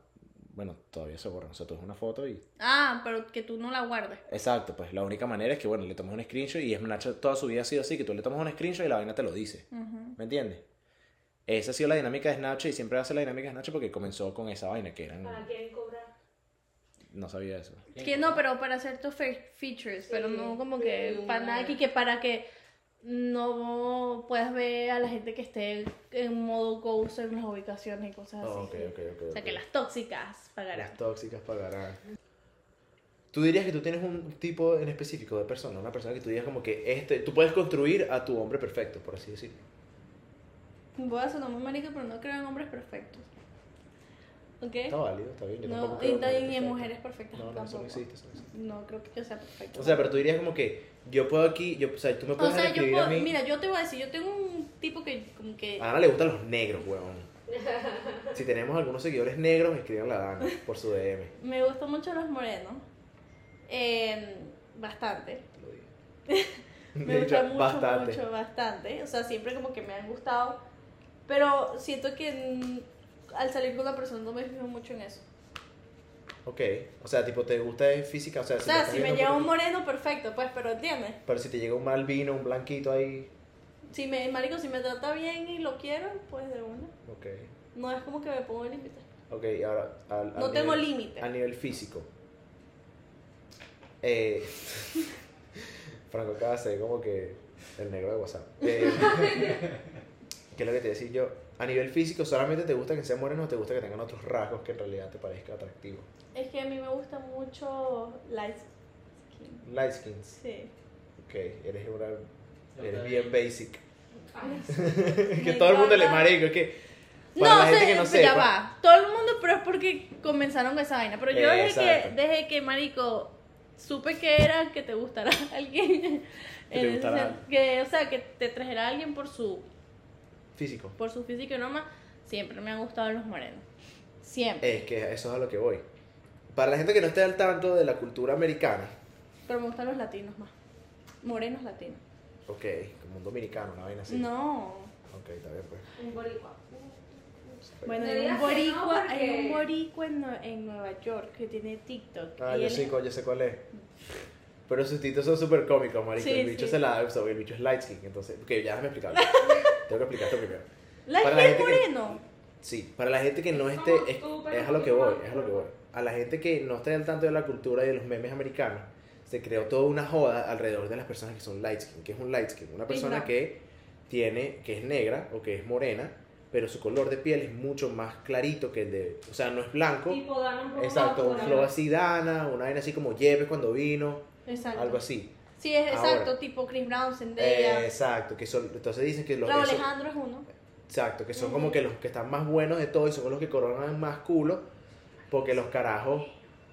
B: bueno, todavía se borran, o sea, tú ves una foto y...
A: Ah, pero que tú no la guardes.
B: Exacto, pues la única manera es que, bueno, le tomas un screenshot y Snapchat toda su vida ha sido así, que tú le tomas un screenshot y la vaina te lo dice. ¿me entiendes? Esa ha sido la dinámica de Snapchat y siempre va a ser la dinámica de Snapchat porque comenzó con esa vaina que eran...
C: Para quieren cobrar.
B: No sabía eso.
A: Que no, pero para hacer tus fe- features, pero no como
C: sí,
A: que para nada que para que no puedas ver a la gente que esté en modo ghost en las ubicaciones y cosas así.
B: Oh, ok, ok, ok.
A: O sea, que las tóxicas pagarán.
B: Las tóxicas pagarán. tú dirías que tú tienes un tipo en específico de persona, una persona que tú digas como que este, tú puedes construir a tu hombre perfecto, por así decirlo.
A: Voy a sonar muy marica, pero no creo en hombres perfectos. ¿Ok?
B: Está válido, está bien. yo
A: No,
B: creo
A: y en
B: perfectos.
A: mujeres perfectas
B: No, no, eso no existe, eso no existe.
A: No creo que yo sea perfecto.
B: O sea, pero tú dirías como que yo puedo aquí, yo, o sea, tú me
A: O
B: puedes
A: sea, yo
B: escribir
A: puedo,
B: a mí.
A: mira, yo te voy a decir, yo tengo un tipo que como que...
B: A Ana le gustan los negros, weón. [LAUGHS] Si tenemos algunos seguidores negros, escriban a Dana por su DM.
A: Me gustan mucho los morenos. Eh, bastante.
B: Lo digo. [LAUGHS]
A: Me
B: De
A: gusta
B: hecho,
A: mucho,
B: bastante.
A: mucho, bastante. O sea, siempre como que me han gustado. Pero siento que al salir con una persona no me fijo mucho en eso.
B: Ok, o sea, tipo, ¿te gusta física? O sea,
A: O sea,
B: te
A: si me llega un moreno, perfecto, pues, pero entiendes.
B: Pero si te llega un mal vino, un blanquito ahí.
A: Si me, marico, si me trata bien y lo quiero, pues de una.
B: Ok,
A: No es como que me pongo límites.
B: ok, ahora. Al, al
A: No tengo
B: nivel-
A: límite.
B: A nivel físico. Eh, [LAUGHS] Franco acaba de ser como que el negro de WhatsApp. Eh, [LAUGHS] ¿Qué es lo que te decía yo? A nivel físico, ¿solamente te gusta que sean morenos o te gusta que tengan otros rasgos que en realidad te parezcan atractivos?
A: Es que a mí me gusta mucho light skin.
B: Light skins.
A: Sí.
B: Ok, eres, una, eres bien basic.
C: Ay, [LAUGHS]
B: que
A: Me
B: todo el mundo le marico, es que. Para
A: No,
B: la gente que no
A: ya
B: sepa.
A: va. Todo el mundo, pero es porque comenzaron con esa vaina. Pero yo desde que, desde que, marico, supe que era que te gustara [LAUGHS] alguien.
B: Que te
A: ese
B: gustara
A: que, o sea, que te trajera alguien por su,
B: Físico.
A: por su físico y norma, siempre me han gustado los morenos. Siempre.
B: Es que eso es a lo que voy. Para la gente que no esté al tanto de la cultura americana,
A: Pero me gustan los latinos más. Morenos latinos.
B: ok, como un dominicano, una vaina así.
A: No.
B: Ok, está bien, pues.
C: un boricua.
A: Bueno,
C: No
A: hay un
C: no,
A: boricua,
C: porque-
A: hay un boricua en, Nue- en Nueva York que tiene TikTok.
B: Ah, yo
A: él
B: cuál- yo sé cuál es. Pero sus títulos son súper cómicos, marico.
A: Sí,
B: el bicho
A: sí.
B: se la da, o sea, el bicho es light skin, entonces, ok, ya déjame explicarlo. [LAUGHS] Tengo que explicarte primero.
A: La
B: para la
A: gente
B: que-
A: moreno.
B: Sí, para la gente que no
C: Es
B: esté, es,
C: súper
B: es a lo que voy, es a lo que voy. A la gente que no esté al tanto de la cultura y de los memes americanos, se creó toda una joda alrededor de las personas que son light skin. ¿Qué es un light skin? Una persona que tiene, que es negra o que es morena, pero su color de piel es mucho más clarito que el de, o sea, no es blanco.
C: Tipo, dan un poco
B: Exacto, un flow así Dana, una vaina así como Yepes cuando vino,
A: Exacto.
B: algo así.
A: Sí, es
B: Ahora.
A: exacto, tipo Chris Brown, Zendaya.
B: Eh, exacto, que son, entonces dicen que los
A: Raúl
B: esos-
A: Alejandro es uno.
B: Exacto, que son
A: Ujú.
B: como que los que están más buenos de todo y son los que coronan más culo, porque los carajos,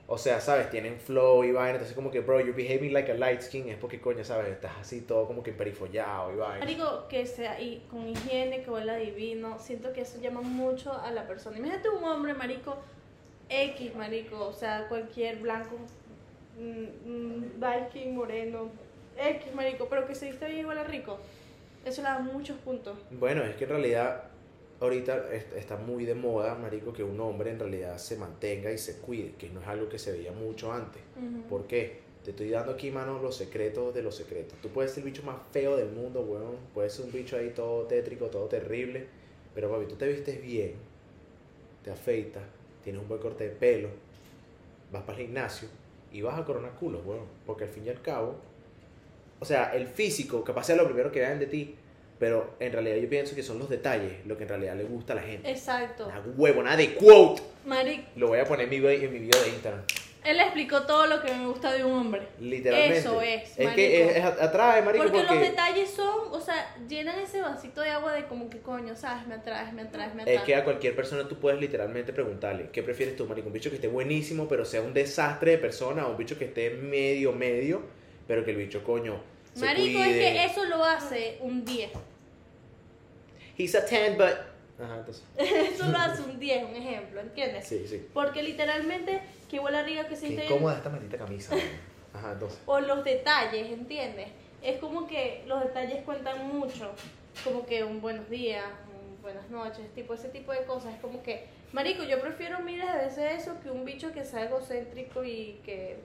B: o sea, ¿sabes? Tienen flow y vaina, entonces como que, bro, you're behaving like a light skin, es porque, coño, ¿sabes? Estás así todo como que perifollado y vaina.
A: Marico, que sea y con higiene, que huela divino. Siento que eso llama mucho a la persona. Imagínate un hombre, marico, X, marico, o sea, cualquier blanco, mm, mm, skin, moreno, X, marico, pero que se viste bien y huela rico. Eso le da muchos puntos.
B: Bueno, es que en realidad ahorita es- está muy de moda, marico, que un hombre en realidad se mantenga y se cuide, que no es algo que se veía mucho antes.
A: Ujú.
B: ¿Por qué? Te estoy dando aquí, mano, los secretos de los secretos. Tú puedes ser el bicho más feo del mundo, weón. Puedes ser un bicho ahí todo tétrico, todo terrible. Pero, papi, tú te vistes bien, te afeitas, tienes un buen corte de pelo, vas para el gimnasio y vas a coronar culos, weón. Porque al fin y al cabo, o sea, el físico, capaz sea lo primero que vean de ti, pero en realidad yo pienso que son los detalles lo que en realidad le gusta a la gente.
A: Exacto.
B: Nada huevo, nada de quote.
A: Marico,
B: Lo voy a poner en mi, en mi video de Instagram.
A: Él explicó todo lo que me gusta de un hombre.
B: Literalmente.
A: Eso es,
B: Es
A: marico.
B: que es, es- atrae, marico,
A: Porque,
B: porque,
A: los detalles son, o sea, llenan ese vasito de agua de como que coño, ¿sabes? Me atraes, me atraes, me atraes.
B: es que a cualquier persona tú puedes literalmente preguntarle, ¿qué prefieres tú, marico? Un bicho que esté buenísimo, pero sea un desastre de persona, o un bicho que esté medio, medio, pero que el bicho, coño, se
A: Marico, es que eso lo hace un 10.
B: He's a 10, but... Ajá, entonces, [LAUGHS]
A: eso lo hace [LAUGHS] un 10, un ejemplo, ¿entiendes?
B: sí, sí.
A: Porque literalmente, que huele rica, que se
B: Qué incómoda esta maldita camisa. [LAUGHS] Ajá, entonces.
A: O los detalles, ¿entiendes? Es como que los detalles cuentan mucho. Como que un buenos días, un buenas noches, tipo ese tipo de cosas. Es como que, marico, yo prefiero miles de veces eso que un bicho que sea egocéntrico y que...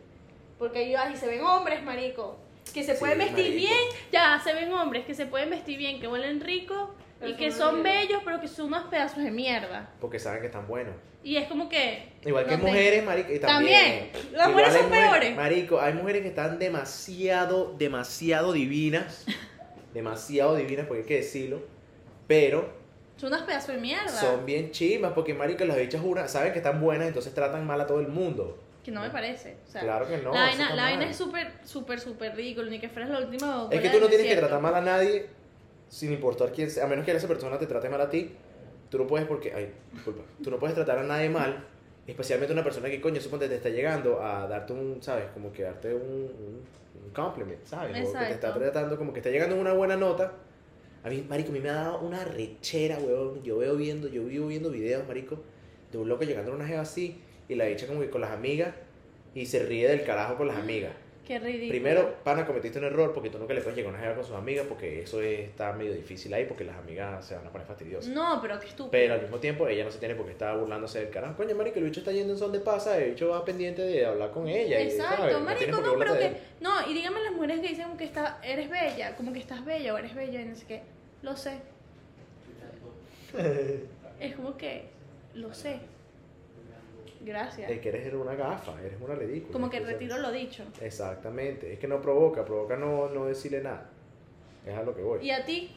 A: Porque ahí ay, se ven hombres, marico. Que se
B: Sí,
A: pueden vestir
B: marico.
A: bien, ya, se ven hombres que se pueden vestir bien, que huelen rico y que
C: son
A: bellos, pero que son unos pedazos de mierda.
B: Porque saben que están buenos.
A: Y es como que...
B: Igual que
A: no te-
B: mujeres, marico, y también.
A: También. Las mujeres
B: hay
A: son peores.
B: Marico, hay mujeres que están demasiado, demasiado divinas. [LAUGHS] demasiado divinas, porque hay que decirlo. Pero
A: Son unos pedazos de mierda.
B: son bien chimas, porque marico, las bichas juran, saben que están buenas, entonces tratan mal a todo el mundo.
A: Que no me parece. O sea,
B: Claro que no,
A: La vaina, la es súper, súper, súper ridículo. Ni que fueras la última.
B: Es que tú no tienes que tratar mal a nadie sin importar quién sea. A menos que esa persona te trate mal a ti. Tú no puedes porque. Ay, disculpa. Tú no puedes tratar a nadie mal. Especialmente una persona que, coño, suponte te está llegando a darte un, ¿sabes? Como que darte un, un, un compliment, ¿sabes? O que te está tratando como que está llegando en una buena nota. A mí, marico, a mí me ha dado una rechera, weón. Yo veo viendo, yo vivo viendo videos, marico, de un loco llegando a una jeva así y la echa como que con las amigas y se ríe del carajo con las amigas.
A: Qué ridículo.
B: Primero, pana, cometiste un error porque tú nunca le puedes llegar a una jeva con sus amigas porque eso es- está medio difícil ahí porque las amigas se van a poner fastidiosas.
A: No, pero qué estúpido.
B: Pero al mismo tiempo ella no se tiene por qué estar burlándose del carajo. Coño, marico, el bicho está yendo en son de pasa, el bicho va pendiente de hablar con ella. y,
A: Exacto.
B: No
A: marico, no, pero que. No, y dígame las mujeres que dicen como que está, eres bella, como que estás bella o eres bella y no sé qué. Lo sé. [LAUGHS] Es como que. Lo sé. Gracias.
B: Es que eres una gafa, eres una ridícula.
A: Como que retiro lo dicho.
B: Exactamente, es que no provoca, provoca no, no decirle nada. Es a lo que voy.
A: Y a ti,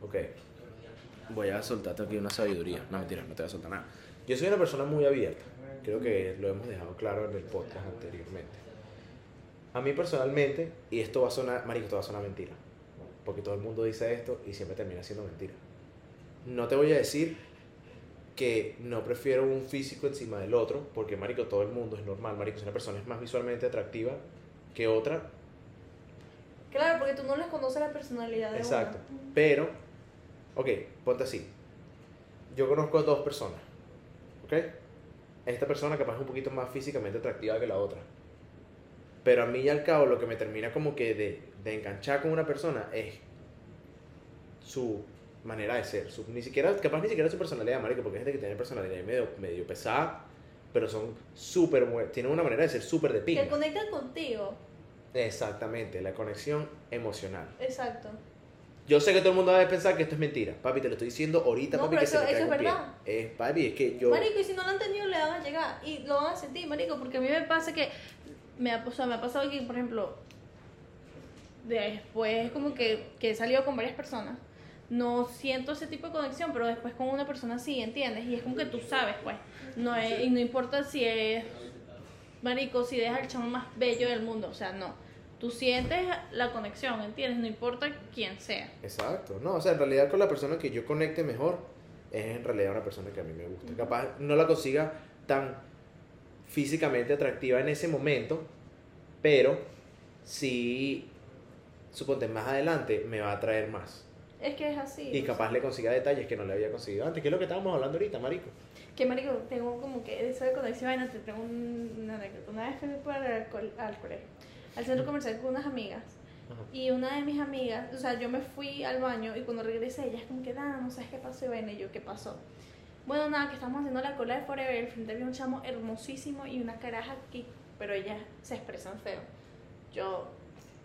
B: Ok. Voy a soltarte aquí una sabiduría. No, mentira, no te voy a soltar nada. Yo soy una persona muy abierta. Creo que lo hemos dejado claro en el podcast anteriormente. A mí personalmente, y esto va a sonar, marico, esto va a sonar mentira. Porque todo el mundo dice esto y siempre termina siendo mentira. No te voy a decir que no prefiero un físico encima del otro, porque marico, todo el mundo es normal, marico, si una persona es más visualmente atractiva que otra,
A: Claro, porque tú no les conoces la personalidad de
B: Exacto. Pero, ok, ponte así. Yo conozco a dos personas, ¿ok? Esta persona capaz es un poquito más físicamente atractiva que la otra. Pero a mí y al cabo lo que me termina como que de, de enganchar con una persona es su manera de ser. Su, ni siquiera, capaz ni siquiera su personalidad, marico, porque hay gente que tiene personalidad medio, medio pesada, pero son súper. Tienen una manera de ser súper de pinga.
A: Que conectan contigo.
B: Exactamente, la conexión emocional.
A: Exacto.
B: Yo sé que todo el mundo va a pensar que esto es mentira. Papi, te lo estoy diciendo ahorita,
A: No,
B: papi,
A: pero
B: que se
A: eso-
B: me cae
A: eso es verdad.
B: Es, papi, es que yo...
A: Marico, y si no lo han tenido, le van a llegar. Y lo van a sentir, marico, porque a mí me pasa que. Me ha, o sea, me ha pasado que, por ejemplo, después como que, que he salido con varias personas, no siento ese tipo de conexión, pero después con una persona sí, ¿entiendes? Y es como que tú sabes, pues. No es, y no importa si es. Marico, si deja el chamo más bello del mundo, o sea, no. Tú sientes la conexión, ¿entiendes? No importa quién sea.
B: Exacto. No, o sea, en realidad con la persona que yo conecte mejor es en realidad una persona que a mí me gusta. Capaz no la consiga tan físicamente atractiva en ese momento, pero sí, suponte, más adelante me va a atraer más.
A: Es que es así.
B: Y capaz le consiga detalles que no le había conseguido antes, que es lo que estábamos hablando ahorita, marico.
A: Que marico, tengo como que eso de conexión, vaina, te tengo un- una anécdota. Una vez fui para el al colegio, al centro comercial con unas amigas.
B: Ajá.
A: Y una de mis amigas, o sea, yo me fui al baño y cuando regresé, ella es como que, nada, no sabes qué pasó. Y vaina, y yo, ¿qué pasó? Bueno, nada, que estamos haciendo la cola de Forever. Al frente había un chamo hermosísimo y una caraja aquí, pero ellas se expresan feo. Yo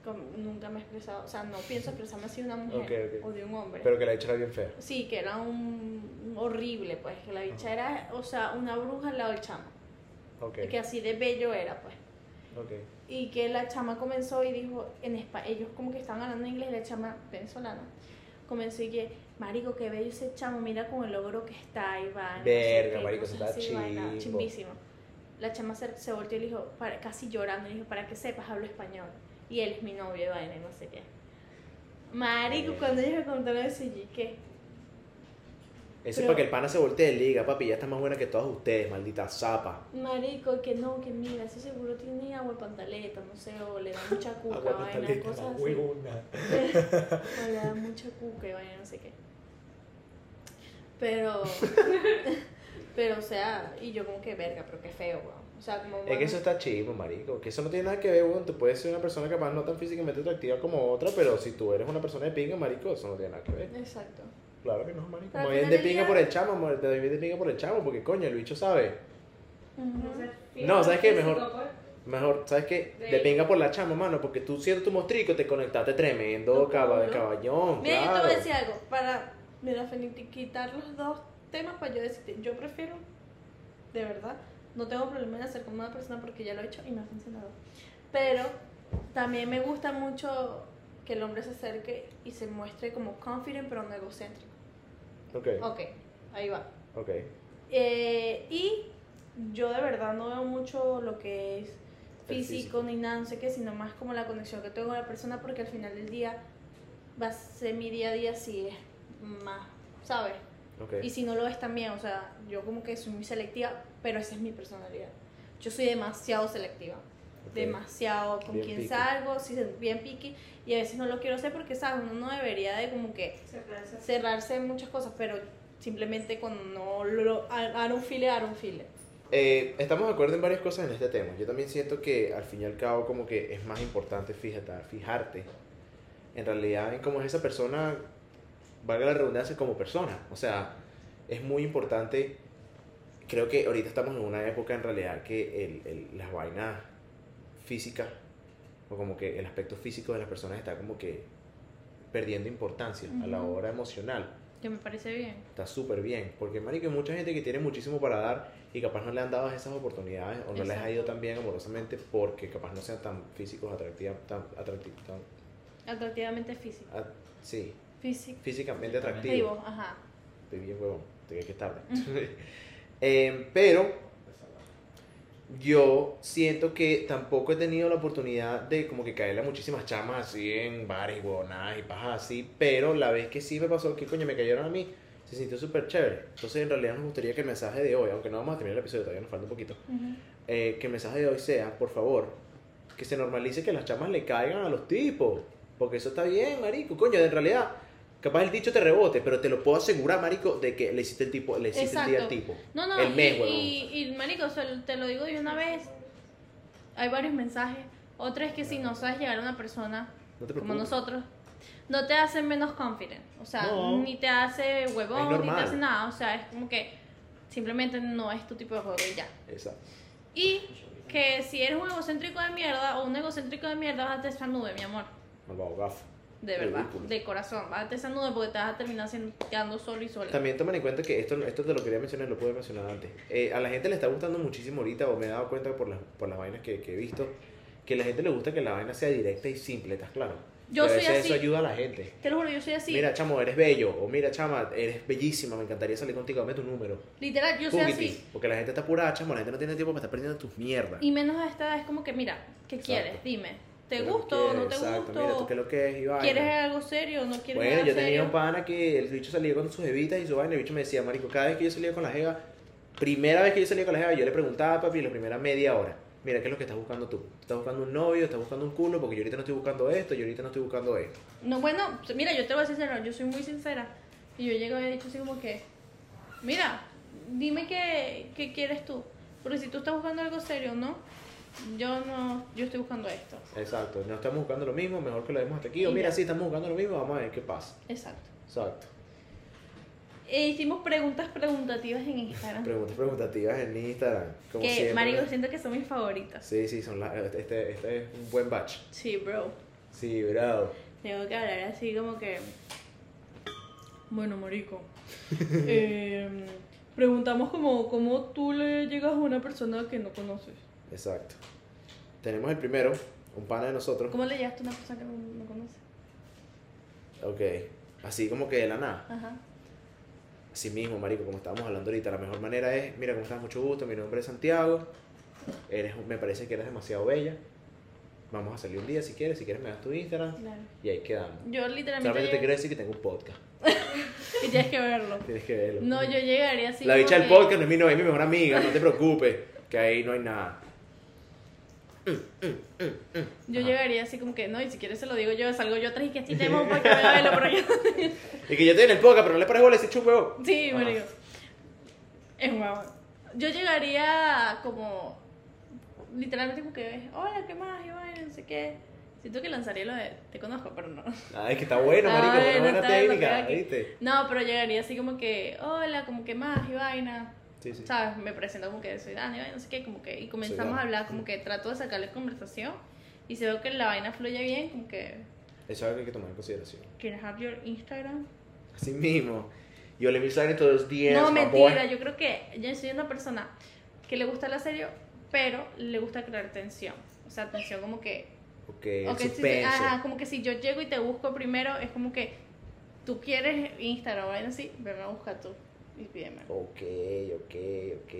A: como, nunca me he expresado, o sea, no pienso expresarme así de una mujer
B: Ok, ok.
A: o de un hombre.
B: Pero que la hecha era bien fea.
A: Sí, que era un, un horrible, pues, que la bicha era, o sea, una bruja al lado del chamo.
B: Ok,
A: Que así de bello era, pues. Y que la chama comenzó y dijo, en España, ellos como que estaban hablando inglés, la chama venezolana, comenzó y que, marico, qué bello ese chamo, mira con el logro que está no sé
B: Verga,
A: qué,
B: marico, eso está
A: chimbísimo. La chama se, se volteó y le dijo, para, casi llorando, le dijo, para que sepas, hablo español. Y él es mi novio, y vaina, y no sé qué. Marico, cuando ellos me contaron eso, yo, ¿qué?
B: Eso es para que el pana se voltee y le diga, papi, ya está más buena que todas ustedes, maldita zapa.
A: Marico, que no, que mira, ese seguro tiene agua de pantaleta, no sé, o le da [LAUGHS] mucha cuca,
B: Agua
A: vaina,
B: pantaleta,
A: cosas
B: la
A: así.
B: huevona. [LAUGHS]
A: O le da mucha cuca y vaina, no sé qué. Pero, [LAUGHS] pero, o sea, y yo como que verga, pero qué feo, sea, como.
B: Es que eso está chivo, marico. Que eso no tiene nada que ver, weón. Tú puedes ser una persona capaz no tan físicamente atractiva como otra, pero si tú eres una persona de pinga, marico, eso no tiene nada que ver.
A: Exacto.
B: Claro que no, marico.
A: Al
B: bien de pinga
A: día-
B: por el chamo, mo- te doy bien de pinga por el chamo, porque coño, el bicho sabe. No, ¿sabes qué? Mejor-
C: pues.
B: Mejor, ¿sabes qué?
C: De-
B: pinga por la chama, mano, porque tú siendo tu mostrico te conectaste tremendo, caba,
A: Claro.
B: caballón,
A: Mira, yo te
B: claro.
A: voy a decir algo. Para, mira, quitar los dos temas para yo decirte, yo prefiero, de verdad, no tengo problema en hacer con una persona porque ya lo he hecho y me ha funcionado. Pero también me gusta mucho que el hombre se acerque y se muestre como confident pero no egocéntrico.
B: Ok,
A: Ok, ahí va.
B: ok.
A: Eh, y yo de verdad no veo mucho lo que es físico. ni nada, no sé qué, sino más como la conexión que tengo con la persona, porque al final del día va a ser mi día a día si es más, ¿sabes?
B: Ok.
A: Y si no lo es también, o sea, yo como que soy muy selectiva, pero esa es mi personalidad. Yo soy demasiado selectiva.
B: Ok.
A: Demasiado con
B: Bien
A: quien
B: picky.
A: salgo, sí, bien picky, y a veces no lo quiero hacer porque, ¿sabes? Uno no debería de como que
C: Cerrarse.
A: cerrarse en muchas cosas, pero simplemente cuando no lo I don't feel it, I don't feel it.
B: Eh, estamos de acuerdo en varias cosas en este tema. Yo también siento que al fin y al cabo como que es más importante fíjate, fijarte en realidad en cómo es esa persona, valga la redundancia, como persona. O sea, es muy importante, creo que ahorita estamos en una época en realidad que el, el- las vainas físicas, o como que el aspecto físico de las personas está como que perdiendo importancia a la hora emocional.
A: Que me parece bien.
B: Está súper bien, porque marico, hay mucha gente que tiene muchísimo para dar y capaz no le han dado esas oportunidades o no les ha ido tan bien amorosamente porque capaz no sean tan físicos, atractivos, tan atractivos, tan,
A: Atractivamente físico.
B: ah, sí,
A: Físico.
B: físicamente
D: Físicamente.
B: atractivos.
A: Activo, ajá.
B: Estoy bien huevón, te que es tarde. [LAUGHS] Eh, pero yo siento que tampoco he tenido la oportunidad de como que caerle a muchísimas chamas así en bares, huevonadas y pajas así, pero la vez que sí me pasó que coño me cayeron a mí, se sintió súper chévere. Entonces en realidad nos gustaría que el mensaje de hoy, aunque no vamos a terminar el episodio, todavía nos falta un poquito, eh, que el mensaje de hoy sea, por favor, que se normalice que las chamas le caigan a los tipos, porque eso está bien, marico, coño, en realidad... Capaz el dicho te rebote, pero te lo puedo asegurar, marico, de que le hiciste el tipo, le hiciste el día al tipo.
A: No, no,
B: El
A: y,
B: mes,
A: y, y, marico, te lo digo de una vez. Hay varios mensajes. Otra es que si no sabes llegar a una persona
B: No
A: como nosotros, no te hace menos confident. O sea,
B: No.
A: ni te hace huevón, ni te hace nada. O sea, es como que simplemente no es tu tipo de juego y ya.
B: Exacto.
A: Y que si eres un egocéntrico de mierda o un egocéntrico de mierda, vas a esa nube, mi amor.
B: Malvado gafo.
A: De verdad,
B: Ridículo.
A: de corazón. Vas a te esa nube porque te vas a terminar siendo- quedando solo y sola.
B: También tomen en cuenta que esto, esto te lo quería mencionar, lo pude mencionar antes. Eh, a la gente le está gustando muchísimo ahorita, o me he dado cuenta por las, por las vainas que, que he visto, que a la gente le gusta que la vaina sea directa y simple, ¿estás claro?
A: Yo soy así.
B: eso ayuda a la gente.
A: Te lo juro, yo soy así.
B: Mira, chamo, eres bello, o mira, chama, eres bellísima, me encantaría salir contigo, dame tu número.
A: Literal, yo soy así.
B: Porque la gente está apurada, chamo, la gente no tiene tiempo para estar perdiendo tus mierdas.
A: Y menos a esta edad es como que, mira, ¿qué
B: Exacto.
A: quieres? Dime. ¿Te
B: ¿Qué es lo que
A: gusto o no te?
B: Exacto, Mira, tú qué es lo que es vaina.
A: ¿Quieres algo serio o no quieres
B: Bueno,
A: nada
B: yo tenía
A: serio?
B: un pana que el bicho salía con sus evitas y su vaina. y El bicho me decía, Marico, cada vez que yo salía con la jeva, primera vez que yo salía con la jeva, yo le preguntaba, papi, la primera media hora, mira, ¿qué es lo que estás buscando tú? ¿Estás buscando un novio? ¿Estás buscando un culo? Porque yo ahorita no estoy buscando esto, yo ahorita no estoy buscando esto.
A: No, bueno, mira, yo te voy a ser sincera, yo soy muy sincera. Y yo llego y he dicho así como que, mira, dime qué, qué quieres tú. Porque si tú estás buscando algo serio, ¿no? Yo no, yo estoy buscando esto.
B: Exacto, no estamos buscando lo mismo, mejor que lo demos hasta aquí. O mira,
A: ya.
B: sí, estamos buscando lo mismo, vamos a ver qué pasa.
A: Exacto.
B: Exacto.
A: E hicimos preguntas preguntativas en Instagram.
B: Preguntas preguntativas en Instagram, como
A: que,
B: siempre.
A: marico, siento que son mis favoritas.
B: Sí, sí, son las- este, este es un buen batch.
A: Sí, bro.
B: Sí, bravo.
A: Tengo que hablar así como que. Bueno, marico. [LAUGHS] eh, preguntamos como cómo tú le llegas a una persona que no conoces.
B: Exacto. Tenemos el primero, un pana de nosotros.
A: ¿Cómo le llegas a una persona que no, no conoces?
B: Ok. Así como que de la nada.
A: Ajá.
B: Así mismo, marico, como estábamos hablando ahorita, la mejor manera es, mira, ¿cómo estás? Mucho gusto, mi nombre es Santiago. Eres, me parece que eres demasiado bella. Vamos a salir un día si quieres, si quieres me das tu Instagram
A: Claro.
B: y ahí quedamos.
A: Yo literalmente.
B: Solamente te quiero decir que tengo un podcast. [LAUGHS]
A: Y tienes que verlo.
B: Tienes que verlo.
A: No, yo llegaría así.
B: la bicha del
A: que-
B: podcast no es mi novia, es mi mejor amiga, no te preocupes, que ahí no hay nada.
A: Yo
B: Ajá.
A: llegaría así como que, no, y si quieres se lo digo yo, salgo yo atrás y que así tenemos para que vea verlo por allá.
B: Y que yo estoy en el podcast, pero no le pares bola, ese chupo huevo.
A: Sí, marico. Es huevón. Yo llegaría como. Literalmente como que, hola, ¿qué más? Y vaina, no sé qué. Siento que lanzaría lo de, te conozco, pero no.
B: Ay, que está bueno, marico, una
A: bueno,
B: buena
A: bueno,
B: técnica. ¿viste?
A: No, pero llegaría así como que, hola, como que más y vaina.
B: Sí, sí.
A: ¿Sabes? Me presento como que soy Dani, vaina, no sé qué, como que. Y comenzamos a hablar, como que trato de sacarle conversación. Y si veo que la vaina fluye bien, como que,
B: Eso es algo que hay que tomar en consideración.
A: ¿can I have your Instagram?
B: Así mismo. Yo le vi en todos los días.
A: No, mentira,
B: boy.
A: yo creo que yo soy una persona que le gusta la serio, pero le gusta crear tensión. O sea, tensión como que...
B: Ok, el
A: ok, si- ajá, como que si yo llego y te busco primero, es como que tú quieres Instagram algo así, ven a buscar tú. Algo.
B: Ok, ok, ok,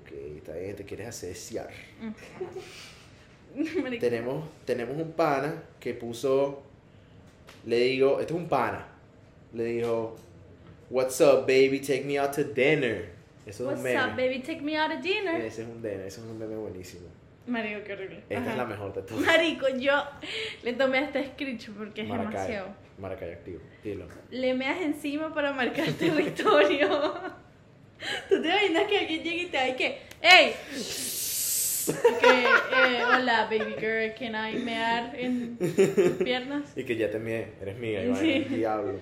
B: ok. Está bien, te quieres desear. [LAUGHS]
A: Marico,
B: Tenemos, tenemos un pana que puso. Le digo, este es un pana. Le dijo, What's up, baby? Take me out to dinner. Eso es
A: What's
B: un meme.
A: up, baby? Take me out to dinner.
B: Ese es un meme, ese es un meme buenísimo.
A: Marico, qué horrible.
B: Esta
A: Ajá.
B: es la mejor de todas.
A: Marico, yo le tomé hasta screenshot porque es
B: Maracay.
A: demasiado.
B: Maracay activo. Dilo.
A: Le meas encima para marcar territorio. [LAUGHS] ¿Tú te imaginas que alguien llegue y te diga que, ¡Ey! Que, eh, hola, baby girl, can I mear en tus piernas?
B: Y que ya te mie, eres mía, y
A: Sí.
B: diablo.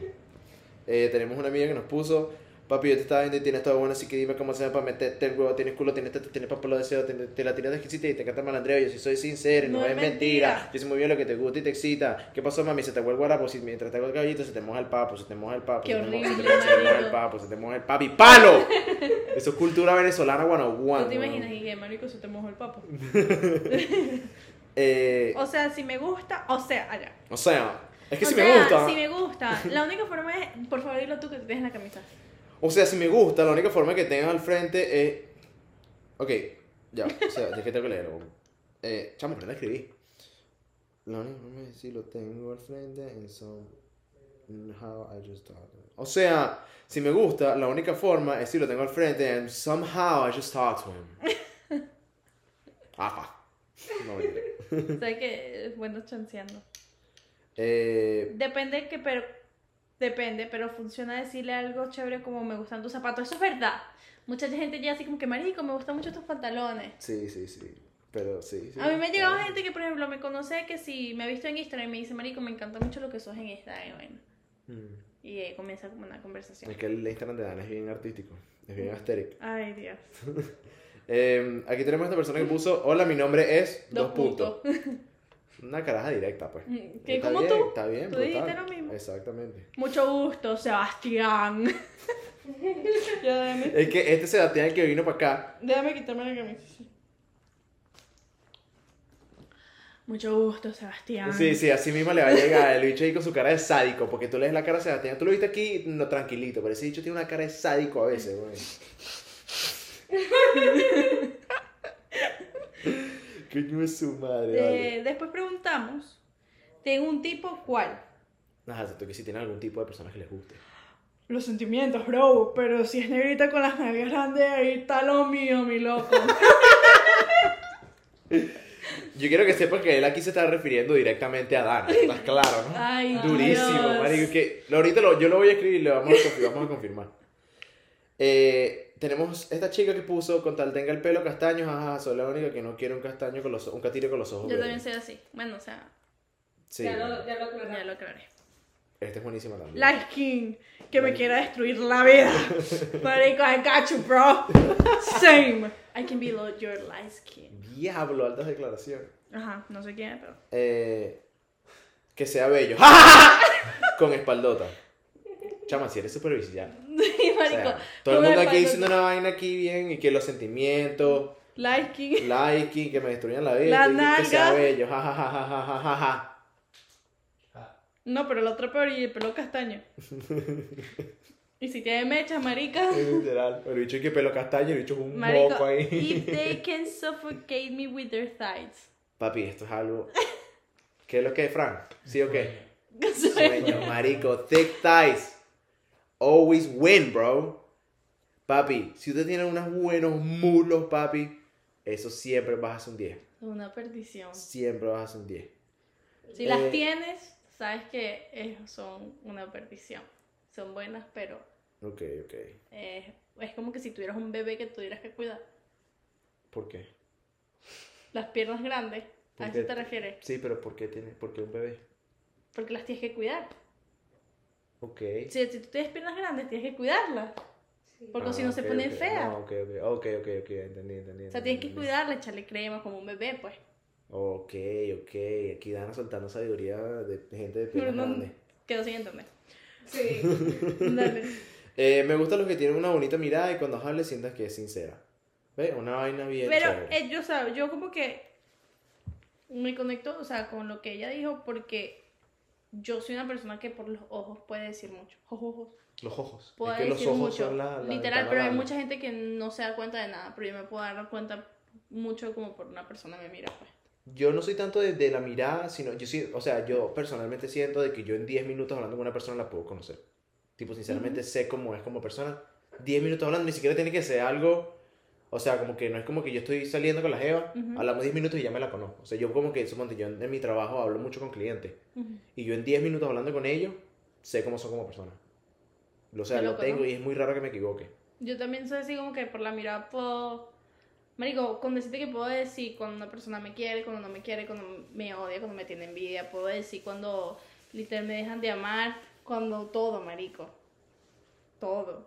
B: Eh, tenemos una amiga que nos puso, papi, yo te estaba viendo y tienes todo bueno, así que dime cómo se para meterte el huevo, tienes culo, tienes teta, tienes papel de deseo, te, te la tienes de exquisita y te encanta malandreo, yo sí soy sincero, no,
A: No
B: es mentira.
A: mentira.
B: yo sé muy bien lo que te gusta y te excita. ¿Qué pasó, mami? Se te vuelve el guarapo, si mientras te hago el caballito se te moja el papo, se te moja el papo,
A: Qué
B: se, te moja, se, te, moja el papo, se te moja el papi, ¡palo! [LAUGHS] Eso es cultura venezolana one
A: ¿Tú te imaginas y marico, se te mojó el papo? [LAUGHS]
B: Eh,
A: O sea, si me gusta, o sea, allá.
B: o sea, es que
A: o
B: si
A: sea,
B: me gusta...
A: si me gusta, la única forma es, por favor, dilo tú que te dejes la camisa.
B: O sea, si me gusta, la única forma que tengas al frente es. Ok, ya, o sea, es que tengo que leerlo. Eh, chamo, aprende a escribir. La única forma es si lo tengo al frente en some. How I just talked. O sea, si me gusta, la única forma es si lo tengo al frente and somehow I just talked to him. [LAUGHS] Ajá. No.
A: O sea que es bueno chanceando.
B: eh,
A: Depende que, pero. Depende, pero funciona decirle algo chévere como me gustan tus zapatos. Eso es verdad. Mucha gente ya así como que, marico, me gustan mucho tus pantalones.
B: sí, sí, sí. Pero sí, sí.
A: A mí me ha llegado
B: claro.
A: gente que, por ejemplo, me conoce que si me ha visto en Instagram y me dice, marico, me encanta mucho lo que sos en Instagram. bueno.
B: Mm.
A: Y eh, comienza como una conversación.
B: Es que el Instagram de Dan es bien artístico. Es bien asteric.
A: Ay, Dios. [LAUGHS]
B: Eh, aquí tenemos a esta persona que puso, hola, mi nombre es...
A: Dos puntos. [LAUGHS]
B: Una caraja directa, pues.
A: Que
B: Está
A: como
B: bien,
A: tú.
B: Está bien,
A: Tú dijiste lo mismo.
B: Exactamente.
A: Mucho gusto, Sebastián. [LAUGHS] ya déjame,
B: Es que este Sebastián que vino para acá,
A: déjame quitarme la camisa. Mucho gusto, Sebastián.
B: sí, sí, así mismo le va a llegar el bicho ahí con su cara de sádico, porque tú lees la cara de Sebastián, tú lo viste aquí, no, tranquilito, pero ese bicho tiene una cara de sádico a veces, güey. [LAUGHS] Coño es su madre, vale.
A: Después preguntamos, ¿tengo un tipo cuál?
B: Ajá, exacto, que si tiene algún tipo de personas que les guste.
A: Los sentimientos, bro, pero si es negrita con las nalgas grandes, ahí está lo mío, mi loco.
B: Yo quiero que sepas que él aquí se está refiriendo directamente a Dana, ¿estás claro, no?
A: Ay,
B: Durísimo,
A: Dios.
B: marico. Que, ahorita lo, yo lo voy a escribir y le vamos a, vamos a confirmar. Eh, tenemos esta chica que puso, con tal tenga el pelo castaño, jaja, soy la única que no quiere un castaño con los un catire con los ojos
A: Yo
B: verdes.
A: también soy así. Bueno, o sea,
B: Sí,
C: Ya lo, ya lo aclaré.
A: ya lo aclaré.
B: esta es buenísima también.
A: Light King, que me quiera destruir la vida. [LAUGHS] Marico, I got you, bro. Same. I can be lo- your light skin.
B: Diablo, altas declaraciones.
A: Ajá, no sé quién pero.
B: Eh, que sea bello. [LAUGHS] con espaldota. Chama, si eres súper. [LAUGHS] todo el mundo aquí diciendo una vaina aquí bien y que los sentimientos.
A: Liking.
B: Liking, que me destruyan la vida.
A: La
B: que sea bello. Ja, ja, ja, ja, ja, ja, ja.
A: No, pero el otro peor y el pelo castaño. [LAUGHS] y si tiene mechas, marica.
B: Es [LAUGHS] literal. El bicho y que pelo castaño, el bicho es un
A: marico,
B: moco ahí.
A: If they can suffocate me with their thighs.
B: Papi, esto es algo. ¿Qué es lo que es, Frank? ¿Sí o qué?
A: Sueño,
B: marico. Thick thighs. Always win, bro. Papi, si usted tiene unos buenos mulos, papi, eso siempre vas a ser un 10.
A: Una perdición.
B: Siempre vas a ser un 10.
A: Si
B: Eh,
A: las tienes, sabes que eh, son una perdición. Son buenas, pero
B: Ok, ok.
A: eh, es como que si tuvieras un bebé que tuvieras que cuidar.
B: ¿Por qué?
A: Las piernas grandes,
B: ¿Por
A: ¿a
B: qué?
A: eso te refieres?
B: Sí, pero ¿por qué, tiene, ¿por qué un bebé?
A: Porque las tienes que cuidar.
B: Ok.
A: Si, si tú tienes piernas grandes, tienes que cuidarlas.
C: Sí.
A: Porque
B: Ah,
A: si no se ponen
B: ok.
A: feas.
B: No, ok, ok, ok, ok, ok, entendí, entendí.
A: O sea,
B: entendí,
A: tienes que cuidarla, echarle crema como un bebé, pues.
B: Ok, ok. Aquí Dana soltando sabiduría de gente de [LAUGHS] piernas
A: no,
B: grandes.
A: quedó sin entender.
C: Sí. [LAUGHS]
A: Dale.
B: Eh, me gustan los que tienen una bonita mirada y cuando hablas sientas que es sincera. ¿Ves? Una vaina bien
A: Pero eh, yo, o sea, yo como que me conecto, o sea, con lo que ella dijo porque yo soy una persona que por los ojos puede decir mucho. Ojos, ojos.
B: Los ojos.
A: puedo
B: es que los
A: decir
B: ojos
A: mucho.
B: son la, la
A: Literal, pero hay mucha gente que no se da cuenta de nada, pero yo me puedo dar cuenta mucho como por una persona me mira, pues.
B: Yo no soy tanto de, de la mirada, sino yo sí, o sea, yo personalmente siento de que yo en 10 minutos hablando con una persona la puedo conocer. Tipo, sinceramente sé cómo es como persona. 10 minutos hablando, ni siquiera tiene que ser algo, o sea, como que no es como que yo estoy saliendo con la Jeva, hablamos 10 minutos y ya me la conozco. O sea, yo como que, suponte, yo en, mi trabajo hablo mucho con clientes y yo en 10 minutos hablando con ellos sé cómo son como personas. O sea, lo tengo
A: ¿no?
B: y es muy raro que me equivoque.
A: Yo también soy así como que por la mirada puedo... Marico, con decirte que puedo decir cuando una persona me quiere, cuando no me quiere, cuando me odia, cuando me tiene envidia, puedo decir cuando literal me dejan de amar, cuando todo, marico. Todo.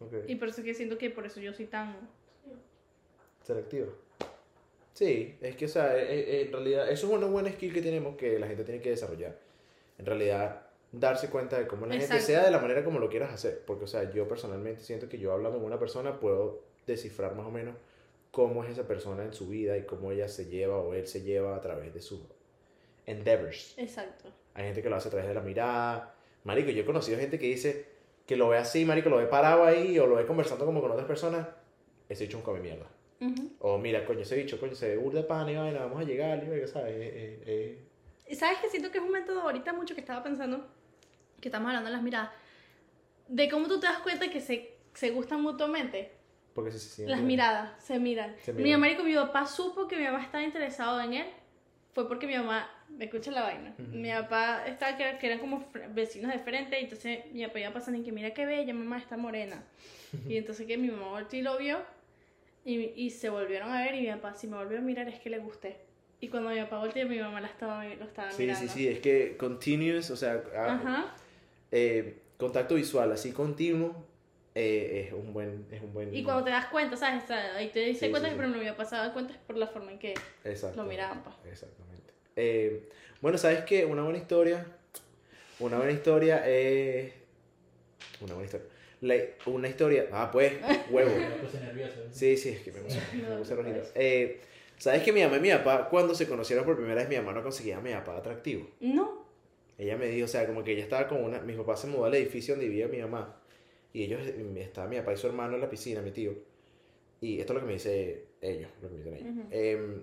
B: Ok.
A: Y por eso es que siento que por eso yo soy tan...
B: Selectivo. Sí, es que, o sea, eh, eh, en realidad, eso es una buena skill que tenemos que la gente tiene que desarrollar. En realidad, darse cuenta de cómo la gente
A: Exacto.
B: sea de la manera como lo quieras hacer. Porque, o sea, yo personalmente siento que yo hablando con una persona puedo descifrar más o menos cómo es esa persona en su vida y cómo ella se lleva o él se lleva a través de sus endeavors.
A: Exacto.
B: Hay gente que lo hace a través de la mirada. Marico, yo he conocido gente que dice que lo ve así, marico, lo ve parado ahí o lo ve conversando como con otras personas. Ese es un come mierda.
A: Ujú.
B: O mira, coño, ese bicho, coño, se burda pan y vaina, vamos a llegar, y ¿sabes? Eh, eh, eh.
A: Y sabes que siento que es un método ahorita mucho que estaba pensando, que estamos hablando de las miradas, de cómo tú te das cuenta que se, se gustan mutuamente.
B: Porque se siente.
A: Las miradas se miran.
B: Se
A: Mi
B: miran.
A: marico, mi papá supo que mi mamá estaba interesado en él. Fue porque mi mamá, me escucha la vaina.
B: Ujú.
A: Mi papá estaba que, eran como vecinos de frente. Y entonces mi papá iba pasando y que mira qué bella, mamá está morena. [LAUGHS] y entonces que mi mamá volteó y lo vio. Y, y se volvieron a ver. Y mi papá, si me volvió a mirar, es que le gusté. Y cuando mi papá volteó, mi mamá la estaba, lo estaba
B: Sí,
A: mirando.
B: sí, sí, es que continuous, o sea, ah,
A: Ajá.
B: eh, contacto visual así continuo eh, es un buen. Es un buen
A: Y cuando te das cuenta, ¿sabes? Ahí te diste
B: Sí,
A: cuenta
B: sí,
A: que
B: sí.
A: pero no me había pasado cuenta es por la forma en que lo miraban. pues.
B: Exactamente. Eh, bueno, ¿sabes qué? Una buena historia. Una buena historia es. Una buena historia. La- una historia. Ah, pues, huevo.
D: Me [LAUGHS] puse nervioso. ¿eh?
B: Sí, sí, es que me puse, me
A: No,
B: puse rojito. Eh, ¿Sabes que mi mamá y mi papá, cuando se conocieron por primera vez, mi mamá no conseguía a mi papá atractivo?
A: No.
B: Ella me dijo, o sea, como que ella estaba con una. Mi papá se mudó al edificio donde vivía mi mamá. Y ellos, estaba mi papá y su hermano en la piscina, mi tío. Y esto es lo que me dice ellos, lo que me dicen ellos.
A: Ujú.
B: Em,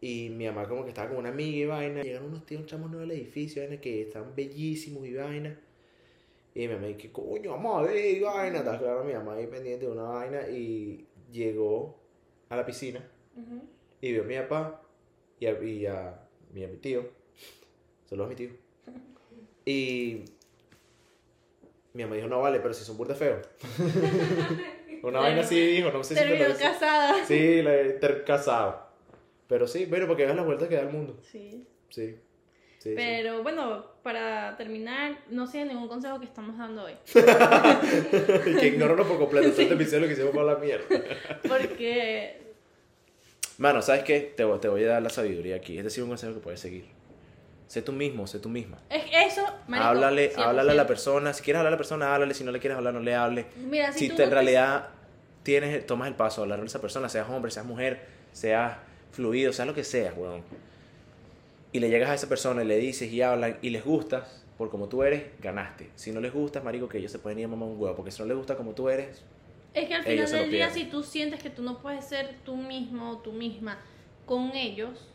B: y mi mamá como que estaba con una amiga y vaina. Llegaron unos tíos, chamos nuevos al edificio, vaina, que estaban bellísimos y vaina. Y mi mamá, que coño, vamos a ver, vaina. Estaba claro, mi mamá ahí pendiente de una vaina. Y llegó a la piscina y vio a mi papá y a, y a, y a mi tío. Saludos a mi tío. [LAUGHS] Y mi mamá dijo, no vale, pero si son burda feos. [LAUGHS] Una vaina así dijo, no sé si te lo
A: Terminó
B: dice.
A: casada.
B: Sí, la ter- casado. Pero sí, bueno, porque veas las vueltas que da el mundo.
A: Sí.
B: Sí. Sí, sí.
A: Pero bueno, para terminar, no sigan ningún consejo que estamos dando hoy. [LAUGHS]
B: Que ignóranos por completo. Todo este episodio lo que hicimos para la mierda.
A: Porque
B: Mano, ¿sabes qué? Te, voy- te voy a dar la sabiduría aquí. Es decir, un consejo que puedes seguir. Sé tú mismo, sé tú misma.
A: es eso, marico,
B: háblale,
A: 100%.
B: háblale a la persona. Si quieres hablar a la persona, háblale. Si no le quieres hablar, no le hable.
A: Mira, si,
B: Si
A: tú
B: te,
A: no
B: en
A: te-
B: realidad tienes, tomas el paso de hablar a esa persona, seas hombre, seas mujer, seas fluido, seas lo que seas, weón. Y le llegas a esa persona y le dices y hablan y les gustas por como tú eres, ganaste. Si no les gustas, marico, que ellos se pueden ir a mamar un huevo. Porque si no les gusta como tú eres,
A: Es que al final del día, si tú sientes que tú no puedes ser tú mismo o tú misma con ellos,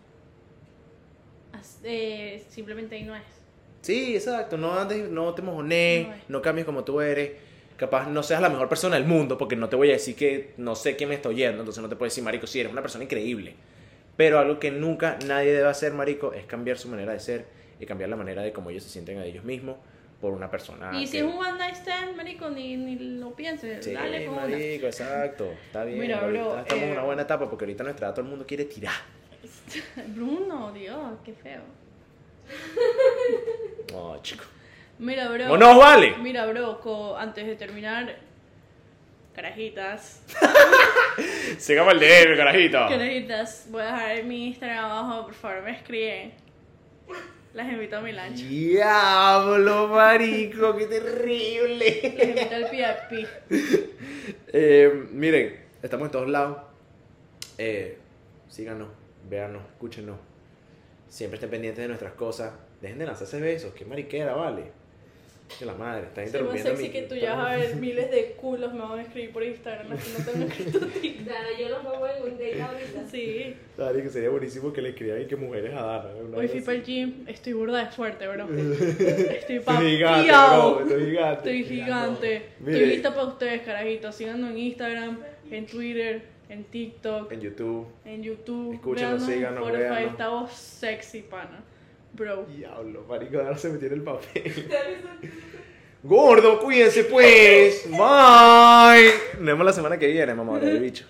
A: eh, simplemente ahí no es.
B: Sí, exacto, no andes, no te mojones,
A: No
B: no cambies como tú eres. Capaz no seas la mejor persona del mundo, porque no te voy a decir que no sé quién me está oyendo, entonces no te puedo decir, marico, si eres una persona increíble. Pero algo que nunca nadie debe hacer, marico, es cambiar su manera de ser y cambiar la manera de cómo ellos se sienten a ellos mismos por una persona.
A: y si es un one night stand, marico, ni, ni lo pienses,
B: Sí,
A: dale con una.
B: marico, exacto, está bien.
A: Mira, bro,
B: estamos en
A: eh,
B: una buena etapa porque ahorita nuestra edad todo el mundo quiere tirar. [LAUGHS]
A: Bruno, Dios, qué feo. [LAUGHS]
B: No, chico.
A: Mira, bro.
B: ¡No nos vale!
A: Mira, bro, antes de terminar, carajitas. [LAUGHS]
B: Sigamos el DM, carajito.
A: Carajitas, voy a dejar mi Instagram abajo, por favor, me escriben. Las invito a mi lunch.
B: Diablo, marico, qué terrible.
A: Las invito al PIP. [LAUGHS]
B: Eh, miren, estamos en todos lados. Eh, síganos, véanos, escúchenos. Siempre estén pendientes de nuestras cosas. Dejen de lanzarse besos, qué mariquera, vale. Que la madre, están
A: Soy más
B: interrumpiendo
A: sexy
B: mi-
A: que tú ya vas a ver miles de culos me van a escribir por Instagram, así no tengo escrito. [LAUGHS]
C: Dana, yo los pongo en un date ahorita.
A: Sí.
B: Dale, que sería buenísimo que le escriban y que mujeres a Dana.
A: Hoy fui para el gym, estoy burda de fuerte, bro. [LAUGHS] Estoy
B: Estoy gigante, bro, estoy gigante.
A: Estoy gigante.
B: Mire.
A: Estoy lista para ustedes, carajitos. Síganos en Instagram, en Twitter, en TikTok,
B: En YouTube.
A: en YouTube.
B: Escúchenos, síganos,
A: Spotify.
B: véanos.
A: Esta voz sexy, pana. Bro.
B: Diablo, marico, Dana se metió en el papel. [LAUGHS] Gordo, cuídense pues. [LAUGHS] Bye. Nos vemos la semana que viene, mamá, de bicho.